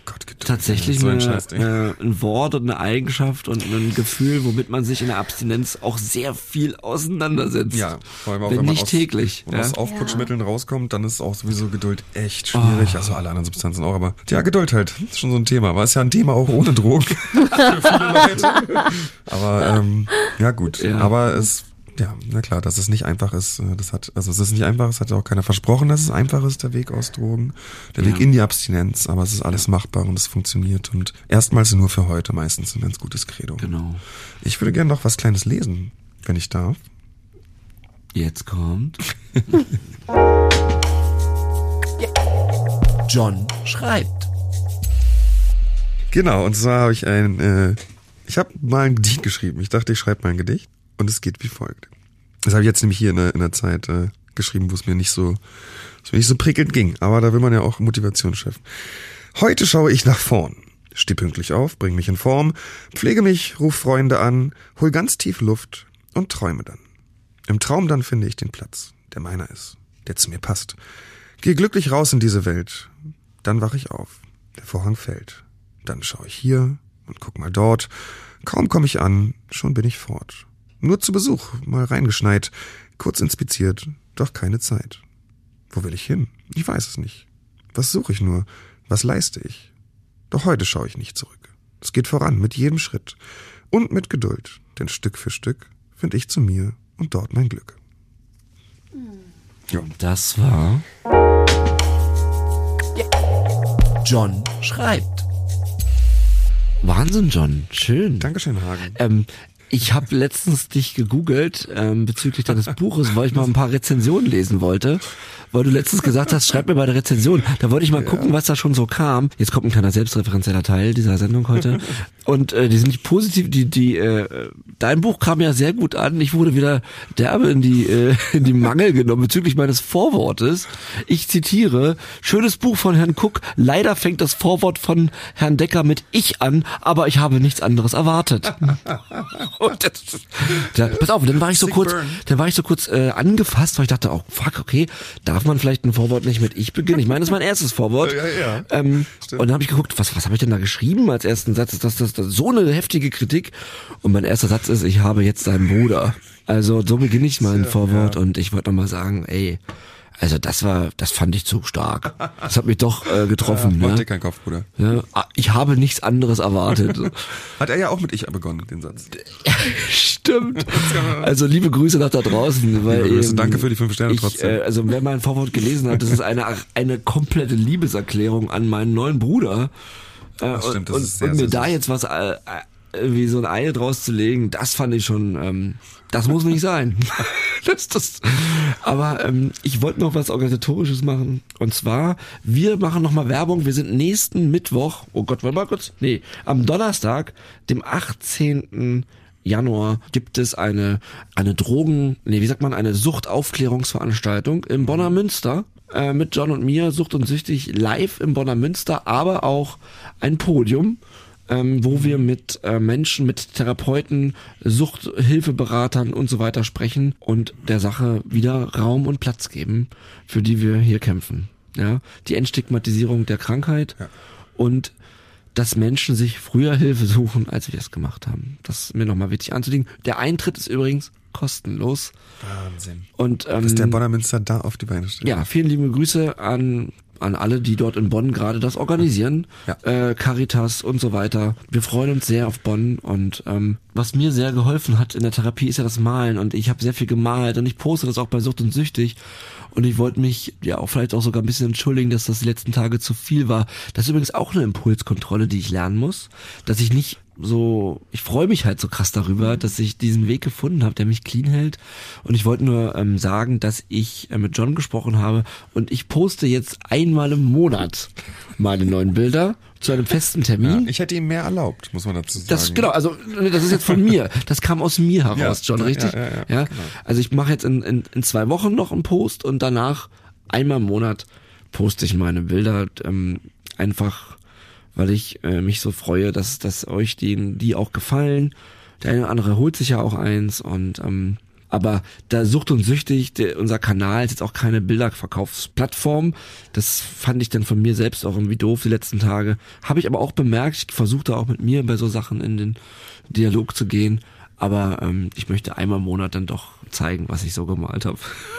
Gott, Geduld, tatsächlich so ein, eine, äh, ein Wort und eine Eigenschaft und ein Gefühl, womit man sich in der Abstinenz auch sehr viel auseinandersetzt. Ja, vor allem auch wenn, wenn nicht aus, täglich. Wenn ja. aus Aufputschmitteln rauskommt, dann ist auch sowieso Geduld echt schwierig. Oh. Also alle anderen Substanzen auch, aber ja, Geduld halt, ist schon so ein Thema. Aber ist ja ein Thema auch ohne Drogen für viele Leute. Aber ähm, ja gut, aber es ja, na klar, dass es nicht einfach ist, äh, das hat, also es ist nicht einfach, es hat auch keiner versprochen, dass es einfach ist, der Weg aus Drogen, der ja. Weg in die Abstinenz, aber es ist alles machbar und es funktioniert und erstmals nur für heute meistens ein ganz gutes Credo. Genau. Ich würde gerne noch was Kleines lesen, wenn ich darf. Jetzt kommt. John schreibt. Genau, und zwar habe ich ein, äh, ich habe mal ein Gedicht geschrieben. Ich dachte, ich schreibe mal ein Gedicht. Und es geht wie folgt. Das habe ich jetzt nämlich hier in der, in der Zeit äh, geschrieben, wo es mir nicht so, es mir nicht so prickelnd ging. Aber da will man ja auch Motivation schaffen. Heute schaue ich nach vorn. Steh pünktlich auf, bring mich in Form, pflege mich, ruf Freunde an, hol ganz tief Luft und träume dann. Im Traum dann finde ich den Platz, der meiner ist, der zu mir passt. Geh glücklich raus in diese Welt. Dann wach ich auf. Der Vorhang fällt. Dann schaue ich hier und guck mal dort. Kaum komme ich an, schon bin ich fort. Nur zu Besuch, mal reingeschneit, kurz inspiziert, doch keine Zeit. Wo will ich hin? Ich weiß es nicht. Was suche ich nur? Was leiste ich? Doch heute schaue ich nicht zurück. Es geht voran mit jedem Schritt und mit Geduld, denn Stück für Stück finde ich zu mir und dort mein Glück. Ja. Das war John schreibt. Wahnsinn, John. Schön. Dankeschön, Hagen. Ähm, ich habe letztens dich gegoogelt ähm, bezüglich deines Buches, weil ich mal ein paar Rezensionen lesen wollte weil du letztens gesagt hast, schreib mir bei der Rezension. Da wollte ich mal ja. gucken, was da schon so kam. Jetzt kommt ein kleiner selbstreferenzieller Teil dieser Sendung heute. Und äh, die sind nicht positiv, die, die, äh, dein Buch kam ja sehr gut an. Ich wurde wieder derbe in die, äh, in die Mangel genommen bezüglich meines Vorwortes. Ich zitiere, schönes Buch von Herrn Cook. Leider fängt das Vorwort von Herrn Decker mit ich an, aber ich habe nichts anderes erwartet. das, da, pass auf, dann war ich so kurz, dann war ich so kurz äh, angefasst, weil ich dachte, oh fuck, okay, da darf man vielleicht ein Vorwort nicht mit ich beginnen? Ich meine, das ist mein erstes Vorwort. Ja, ja, ähm, und dann habe ich geguckt, was, was habe ich denn da geschrieben als ersten Satz? Das, das, das, so eine heftige Kritik. Und mein erster Satz ist, ich habe jetzt seinen Bruder. Also so beginne ich mein Vorwort ja. und ich wollte nochmal sagen, ey, also das war, das fand ich zu stark. Das hat mich doch äh, getroffen. Ja, ne? kein Kopf, Bruder. Ja, ah, ich habe nichts anderes erwartet. hat er ja auch mit ich begonnen, den Satz. Stimmt. Also liebe Grüße nach da draußen. Weil liebe Grüße, eben, danke für die fünf Sterne ich, trotzdem. Äh, also wer mein Vorwort gelesen hat, das ist eine, eine komplette Liebeserklärung an meinen neuen Bruder. Äh, das stimmt, das und, ist sehr, und mir da jetzt was äh, wie so ein Ei draus zu legen, das fand ich schon, ähm, das muss nicht sein. das, das, aber ähm, ich wollte noch was Organisatorisches machen. Und zwar, wir machen nochmal Werbung. Wir sind nächsten Mittwoch, oh Gott, warte mal kurz, nee, am Donnerstag, dem 18. Januar gibt es eine, eine Drogen, nee, wie sagt man, eine Suchtaufklärungsveranstaltung im Bonner Münster äh, mit John und mir, Sucht und Süchtig, live im Bonner Münster, aber auch ein Podium ähm, wo wir mit äh, Menschen, mit Therapeuten, Suchthilfeberatern und so weiter sprechen und der Sache wieder Raum und Platz geben, für die wir hier kämpfen. Ja, die Entstigmatisierung der Krankheit ja. und dass Menschen sich früher Hilfe suchen, als wir es gemacht haben. Das ist mir nochmal wichtig anzulegen. Der Eintritt ist übrigens kostenlos. Wahnsinn. Und ähm, dass der Bonner Münster da auf die Beine stellt. Ja, vielen liebe Grüße an an alle, die dort in Bonn gerade das organisieren, ja. äh, Caritas und so weiter. Wir freuen uns sehr auf Bonn und ähm, was mir sehr geholfen hat in der Therapie ist ja das Malen und ich habe sehr viel gemalt und ich poste das auch bei Sucht und Süchtig und ich wollte mich ja auch vielleicht auch sogar ein bisschen entschuldigen, dass das die letzten Tage zu viel war. Das ist übrigens auch eine Impulskontrolle, die ich lernen muss, dass ich nicht so, ich freue mich halt so krass darüber, dass ich diesen Weg gefunden habe, der mich clean hält. Und ich wollte nur ähm, sagen, dass ich äh, mit John gesprochen habe und ich poste jetzt einmal im Monat meine neuen Bilder zu einem festen Termin. Ja, ich hätte ihm mehr erlaubt, muss man dazu sagen. Das genau, also das ist jetzt von mir. Das kam aus mir heraus, ja, John, richtig? Ja, ja, ja, ja? Genau. Also ich mache jetzt in, in, in zwei Wochen noch einen Post und danach einmal im Monat poste ich meine Bilder ähm, einfach weil ich äh, mich so freue, dass, dass euch die, die auch gefallen. Der eine oder andere holt sich ja auch eins und ähm, aber da sucht und süchtig, der, unser Kanal ist jetzt auch keine Bilderverkaufsplattform. Das fand ich dann von mir selbst auch irgendwie doof die letzten Tage. Habe ich aber auch bemerkt, ich versuche da auch mit mir bei so Sachen in den Dialog zu gehen. Aber ähm, ich möchte einmal im Monat dann doch zeigen, was ich so gemalt habe.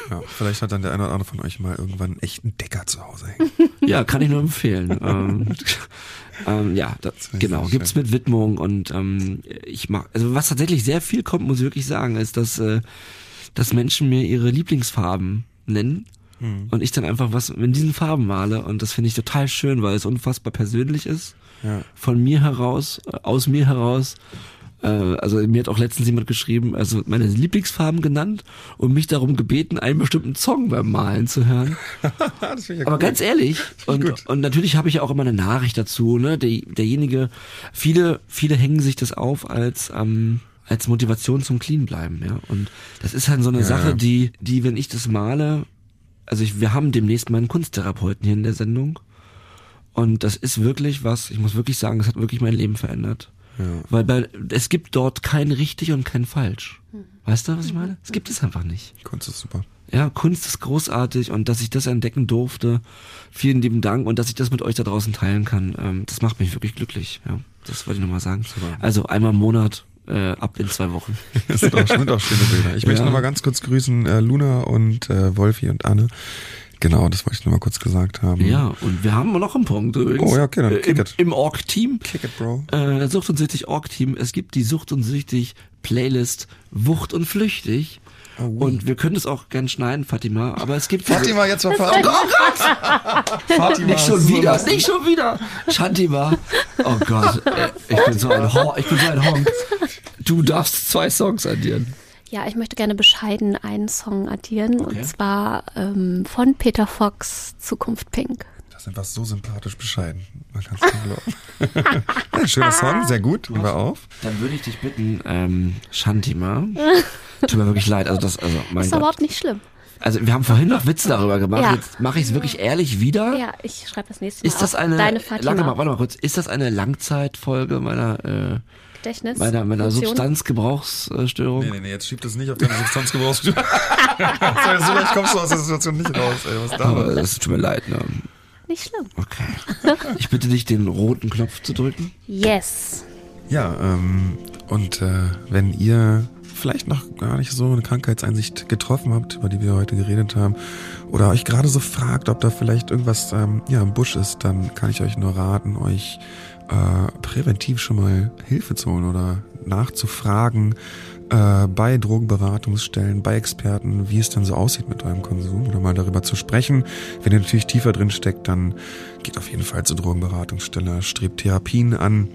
Ja, vielleicht hat dann der eine oder andere von euch mal irgendwann einen echten Decker zu Hause hängen. ja, kann ich nur empfehlen. ähm, ähm, ja, das, genau, gibt's mit Widmung und ähm, ich mach, also was tatsächlich sehr viel kommt, muss ich wirklich sagen, ist, dass, äh, dass Menschen mir ihre Lieblingsfarben nennen mhm. und ich dann einfach was in diesen Farben male und das finde ich total schön, weil es unfassbar persönlich ist. Ja. Von mir heraus, äh, aus mir heraus äh, also mir hat auch letztens jemand geschrieben, also meine Lieblingsfarben genannt und mich darum gebeten, einen bestimmten Song beim Malen zu hören. das ja Aber cool. ganz ehrlich, und, und natürlich habe ich ja auch immer eine Nachricht dazu, ne? Der, derjenige, viele, viele hängen sich das auf als ähm, als Motivation zum Clean bleiben, ja. Und das ist halt so eine ja, Sache, die, die, wenn ich das male, also ich, wir haben demnächst meinen Kunsttherapeuten hier in der Sendung. Und das ist wirklich was, ich muss wirklich sagen, es hat wirklich mein Leben verändert. Ja. Weil bei, es gibt dort kein richtig und kein falsch. Hm. Weißt du, was ich meine? Es gibt es einfach nicht. Kunst ist super. Ja, Kunst ist großartig und dass ich das entdecken durfte, vielen lieben Dank und dass ich das mit euch da draußen teilen kann, ähm, das macht mich wirklich glücklich. Ja, das wollte ich nochmal sagen. Super. Also einmal im Monat äh, ab in zwei Wochen. das sind auch, sind auch schöne Bilder. Ich möchte ja. nochmal ganz kurz grüßen äh, Luna und äh, Wolfi und Anne Genau, das wollte ich nur mal kurz gesagt haben. Ja, und wir haben noch einen Punkt übrigens. Oh ja, okay, dann Äh, kick Im, it. im Org-Team. Kick it, Bro. Äh, Sucht und Süchtig Org-Team. Es gibt die Sucht und Süchtig Playlist Wucht und Flüchtig. Oh, und wir können es auch gern schneiden, Fatima, aber es gibt Fatima, jetzt war Fatima. Fatima. Nicht schon so wieder, lustig. nicht schon wieder. Shantima. Oh Gott, äh, ich bin so ein Honk, ich bin so ein Honk. Du darfst zwei Songs addieren. Ja, ich möchte gerne bescheiden einen Song addieren Okay. und zwar ähm, von Peter Fox Zukunft Pink. Das ist einfach so sympathisch bescheiden. Man kann es nicht glauben. ja, schöner Song, sehr gut. Wir auf. Dann würde ich dich bitten, ähm, Shantima. Tut mir wirklich leid, also das, also mein Ist Gott. überhaupt nicht schlimm. Also wir haben vorhin noch Witze darüber gemacht. Ja. Jetzt mache ich es wirklich ehrlich wieder. Ja, ich schreibe das nächste Mal Ist das auf eine deine Fatima lange mal, warte mal kurz, ist das eine Langzeitfolge meiner äh, Gedächtnis meiner meiner? Substanzgebrauchsstörung? Nee, nee, nee, jetzt schieb das nicht auf deine Substanzgebrauchsstörung. Sorry, so leicht kommst du aus der Situation nicht raus, ey. Was ist da Aber es tut mir leid, ne? Nicht schlimm. Okay. Ich bitte dich, den roten Knopf zu drücken. Yes. Ja, ähm, und äh, wenn ihr vielleicht noch gar nicht so eine Krankheitseinsicht getroffen habt, über die wir heute geredet haben, oder euch gerade so fragt, ob da vielleicht irgendwas ähm, ja, im Busch ist, dann kann ich euch nur raten, euch äh, präventiv schon mal Hilfe zu holen oder nachzufragen äh, bei Drogenberatungsstellen, bei Experten, wie es denn so aussieht mit eurem Konsum oder mal darüber zu sprechen. Wenn ihr natürlich tiefer drin steckt, dann geht auf jeden Fall zur Drogenberatungsstelle, strebt Therapien an,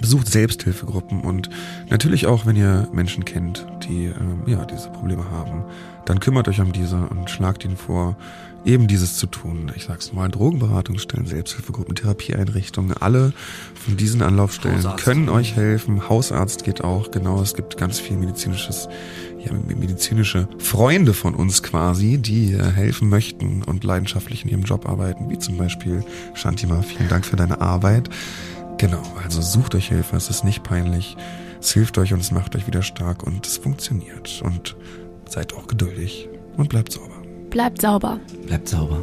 besucht Selbsthilfegruppen und natürlich auch, wenn ihr Menschen kennt, die ähm, ja diese Probleme haben, dann kümmert euch um diese und schlagt ihnen vor, eben dieses zu tun. Ich sag's mal, Drogenberatungsstellen, Selbsthilfegruppen, Therapieeinrichtungen, alle von diesen Anlaufstellen Hausarzt. können euch helfen. Hausarzt geht auch, genau. Es gibt ganz viel medizinisches, ja, medizinische Freunde von uns quasi, die helfen möchten und leidenschaftlich in ihrem Job arbeiten, wie zum Beispiel Shantima. Vielen Dank für deine Arbeit. Genau, also sucht euch Hilfe, es ist nicht peinlich, es hilft euch und es macht euch wieder stark und es funktioniert. Und seid auch geduldig und bleibt sauber. Bleibt sauber. Bleibt sauber.